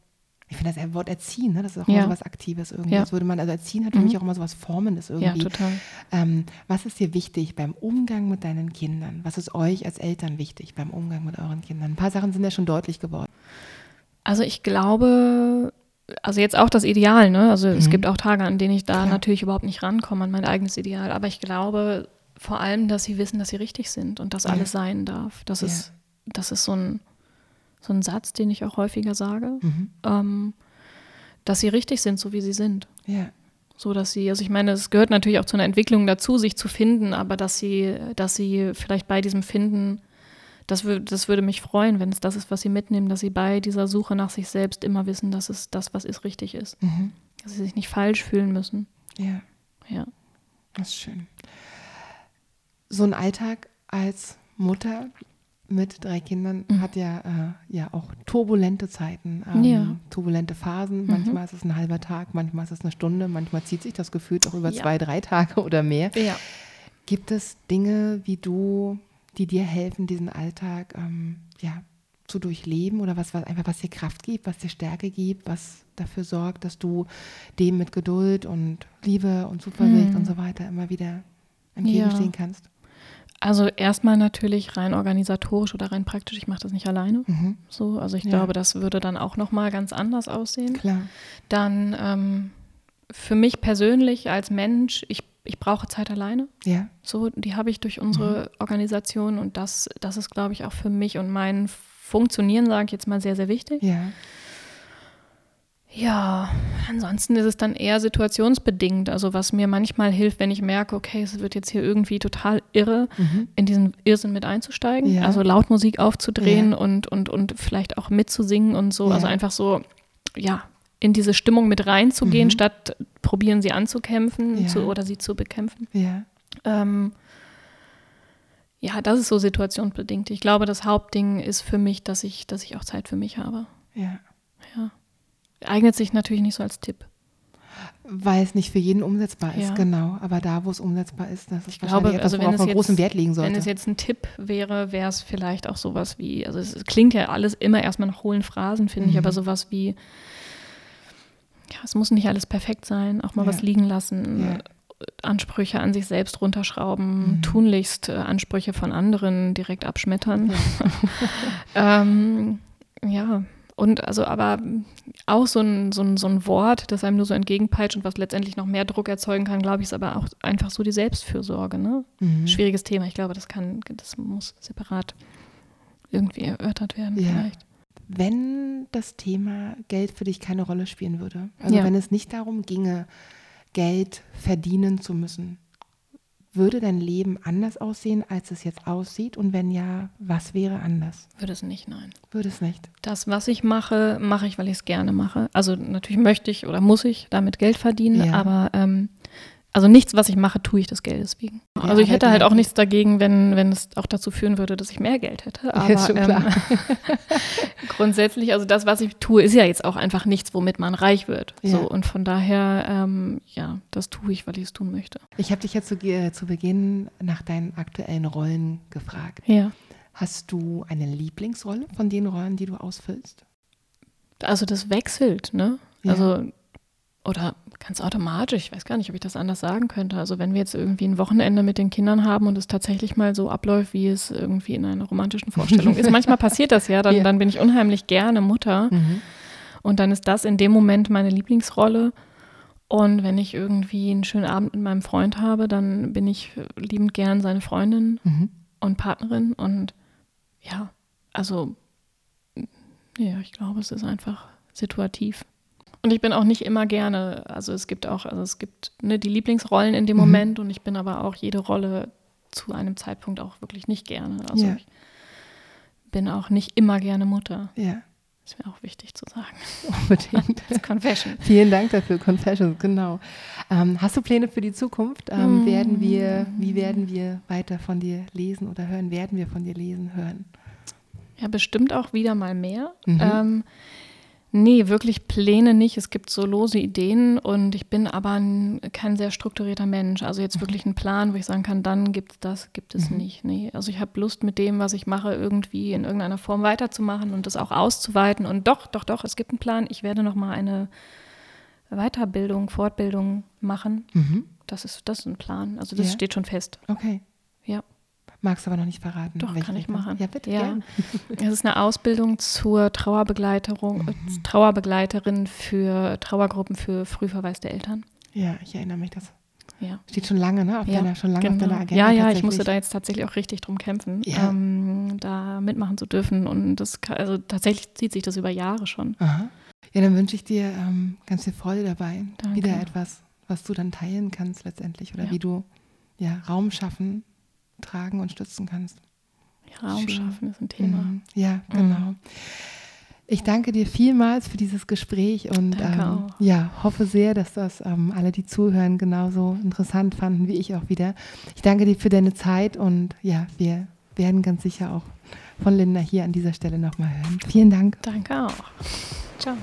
ich finde das Wort erziehen, ne? das ist auch immer Ja. so was Aktives irgendwie. Ja. Das würde man, also erziehen hat für Mhm. mich auch immer so was Formendes Ja, irgendwie. total. ähm, was ist dir wichtig beim Umgang mit deinen Kindern? Was ist euch als Eltern wichtig beim Umgang mit euren Kindern? Ein paar Sachen sind ja schon deutlich geworden. Also ich glaube, also jetzt auch das Ideal, ne? Also es Mhm. gibt auch Tage, an denen ich da Klar. natürlich überhaupt nicht rankomme an mein eigenes Ideal. Aber ich glaube vor allem, dass sie wissen, dass sie richtig sind und dass Ja. alles sein darf. Das Ja. ist, das ist so ein, so ein Satz, den ich auch häufiger sage. Mhm. Ähm, dass sie richtig sind, so wie sie sind. Ja, So dass sie, also ich meine, es gehört natürlich auch zu einer Entwicklung dazu, sich zu finden, aber dass sie, dass sie vielleicht bei diesem Finden, das, das würde mich freuen, wenn es das ist, was sie mitnehmen, dass sie bei dieser Suche nach sich selbst immer wissen, dass es das, was ist, richtig ist. mhm. Dass sie sich nicht falsch fühlen müssen. ja, Ja. das ist schön. So ein Alltag als Mutter mit drei Kindern Mhm. hat ja, äh, ja auch turbulente Zeiten, ähm, Ja. turbulente Phasen. Mhm. Manchmal ist es ein halber Tag, manchmal ist es eine Stunde, manchmal zieht sich das Gefühl auch über Ja. zwei, drei Tage oder mehr. Ja. Gibt es Dinge, wie du, die dir helfen, diesen Alltag ähm, ja, zu durchleben oder was, was einfach was dir Kraft gibt, was dir Stärke gibt, was dafür sorgt, dass du dem mit Geduld und Liebe und Zuversicht Mhm. und so weiter immer wieder entgegenstehen Ja. kannst? Also erstmal natürlich rein organisatorisch oder rein praktisch, ich mache das nicht alleine. Mhm. So, also ich Ja. glaube, das würde dann auch nochmal ganz anders aussehen. Klar. Dann ähm, für mich persönlich als Mensch, ich, ich brauche Zeit alleine. Ja. So, die habe ich durch unsere Organisation und das, das ist, glaube ich, auch für mich und mein Funktionieren, sage ich jetzt mal, sehr, sehr wichtig. Ja. Ja, ansonsten ist es dann eher situationsbedingt. Also was mir manchmal hilft, wenn ich merke, okay, es wird jetzt hier irgendwie total irre, Mhm. in diesen Irrsinn mit einzusteigen. Ja. Also laut Musik aufzudrehen Ja. und, und, und vielleicht auch mitzusingen und so. Ja. Also einfach so, ja, in diese Stimmung mit reinzugehen, Mhm. statt probieren sie anzukämpfen Ja. zu, oder sie zu bekämpfen. Ja. Ähm, ja, das ist so situationsbedingt. Ich glaube, das Hauptding ist für mich, dass ich, dass ich auch Zeit für mich habe. Ja. Ja. Eignet sich natürlich nicht so als Tipp. Weil es nicht für jeden umsetzbar ist, Ja. genau. Aber da, wo es umsetzbar ist, das ist Ich glaube, etwas, also wenn worauf es man großen Wert legen sollte. Wenn es jetzt ein Tipp wäre, wäre es vielleicht auch sowas wie, also es klingt ja alles immer erstmal nach hohlen Phrasen, finde ich, Mhm. aber sowas wie, ja, es muss nicht alles perfekt sein, auch mal Ja. was liegen lassen, Ja. Ansprüche an sich selbst runterschrauben, Mhm. tunlichst äh, Ansprüche von anderen direkt abschmettern. Ja. <laughs> ähm, ja, und also aber auch so ein, so, ein, so ein Wort, das einem nur so entgegenpeitscht und was letztendlich noch mehr Druck erzeugen kann, glaube ich, ist aber auch einfach so die Selbstfürsorge, ne? Mhm. Schwieriges Thema. Ich glaube, das kann, das muss separat irgendwie erörtert werden Ja. vielleicht. Wenn das Thema Geld für dich keine Rolle spielen würde, also Ja. wenn es nicht darum ginge, Geld verdienen zu müssen, würde dein Leben anders aussehen, als es jetzt aussieht? Und wenn ja, was wäre anders? Würde es nicht, nein. Würde es nicht. Das, was ich mache, mache ich, weil ich es gerne mache. Also natürlich möchte ich oder muss ich damit Geld verdienen, Ja. aber ähm, also nichts, was ich mache, tue ich des Geldes wegen. Ja, also ich hätte halt halt auch nicht. nichts dagegen, wenn, wenn es auch dazu führen würde, dass ich mehr Geld hätte. Aber ist schon klar. Ähm, <laughs> grundsätzlich, also das, was ich tue, ist ja jetzt auch einfach nichts, womit man reich wird. Ja. So, und von daher, ähm, ja, das tue ich, weil ich es tun möchte. Ich habe dich jetzt zu, äh, zu Beginn nach deinen aktuellen Rollen gefragt. Ja. Hast du eine Lieblingsrolle von den Rollen, die du ausfüllst? Also das wechselt, ne? Ja. Also, oder ganz automatisch, ich weiß gar nicht, ob ich das anders sagen könnte. Also wenn wir jetzt irgendwie ein Wochenende mit den Kindern haben und es tatsächlich mal so abläuft, wie es irgendwie in einer romantischen Vorstellung ist. <laughs> Manchmal passiert das ja, dann, Ja. dann bin ich unheimlich gerne Mutter. Und dann ist das in dem Moment meine Lieblingsrolle. Und wenn ich irgendwie einen schönen Abend mit meinem Freund habe, dann bin ich liebend gern seine Freundin Mhm. und Partnerin. Und ja, also, ja, ich glaube, es ist einfach situativ. Und ich bin auch nicht immer gerne, also es gibt auch, also es gibt ne, die Lieblingsrollen in dem Mhm. Moment und ich bin aber auch jede Rolle zu einem Zeitpunkt auch wirklich nicht gerne. Also Ja. ich bin auch nicht immer gerne Mutter. Ja, Ist mir auch wichtig zu sagen. <laughs> unbedingt. <laughs> Das Confession. Vielen Dank dafür, Confessions, genau. Ähm, hast du Pläne für die Zukunft? Ähm, Mm. werden wir, wie werden wir weiter von dir lesen oder hören? Werden wir von dir lesen, hören? Ja, bestimmt auch wieder mal mehr. Mhm. Ähm, nee, wirklich Pläne nicht. Es gibt so lose Ideen und ich bin aber ein, kein sehr strukturierter Mensch. Also jetzt wirklich einen Plan, wo ich sagen kann, dann gibt es das, gibt es Mhm. nicht. Nee, also ich habe Lust mit dem, was ich mache, irgendwie in irgendeiner Form weiterzumachen und das auch auszuweiten. Und doch, doch, doch, es gibt einen Plan. Ich werde noch mal eine Weiterbildung, Fortbildung machen. Mhm. Das ist, das ist ein Plan. Also das Ja. steht schon fest. Okay. Ja. Magst du aber noch nicht verraten? Doch, kann ich machen. Ja, bitte, Ja. Es ist eine Ausbildung zur Trauerbegleiterung, äh, Mhm. Trauerbegleiterin für Trauergruppen für frühverwaiste Eltern. Ja, ich erinnere mich, das Ja. steht schon lange, ne? Auf Ja, deiner, schon lange auf Genau. deiner Agenda. ja, ja, ich musste da jetzt tatsächlich auch richtig drum kämpfen, Ja. ähm, da mitmachen zu dürfen. Und das, also tatsächlich zieht sich das über Jahre schon. Aha. Ja, dann wünsche ich dir ähm, ganz viel Freude dabei. Danke. Wieder etwas, was du dann teilen kannst letztendlich oder wie du ja, Raum schaffen, tragen und stützen kannst. Raum schaffen ist ein Thema. Mhm. Ja, genau. Ich danke dir vielmals für dieses Gespräch und ähm, ja, hoffe sehr, dass das ähm, alle, die zuhören, genauso interessant fanden wie ich auch wieder. Ich danke dir für deine Zeit und ja, wir werden ganz sicher auch von Linda hier an dieser Stelle nochmal hören. Vielen Dank. Danke auch. Ciao.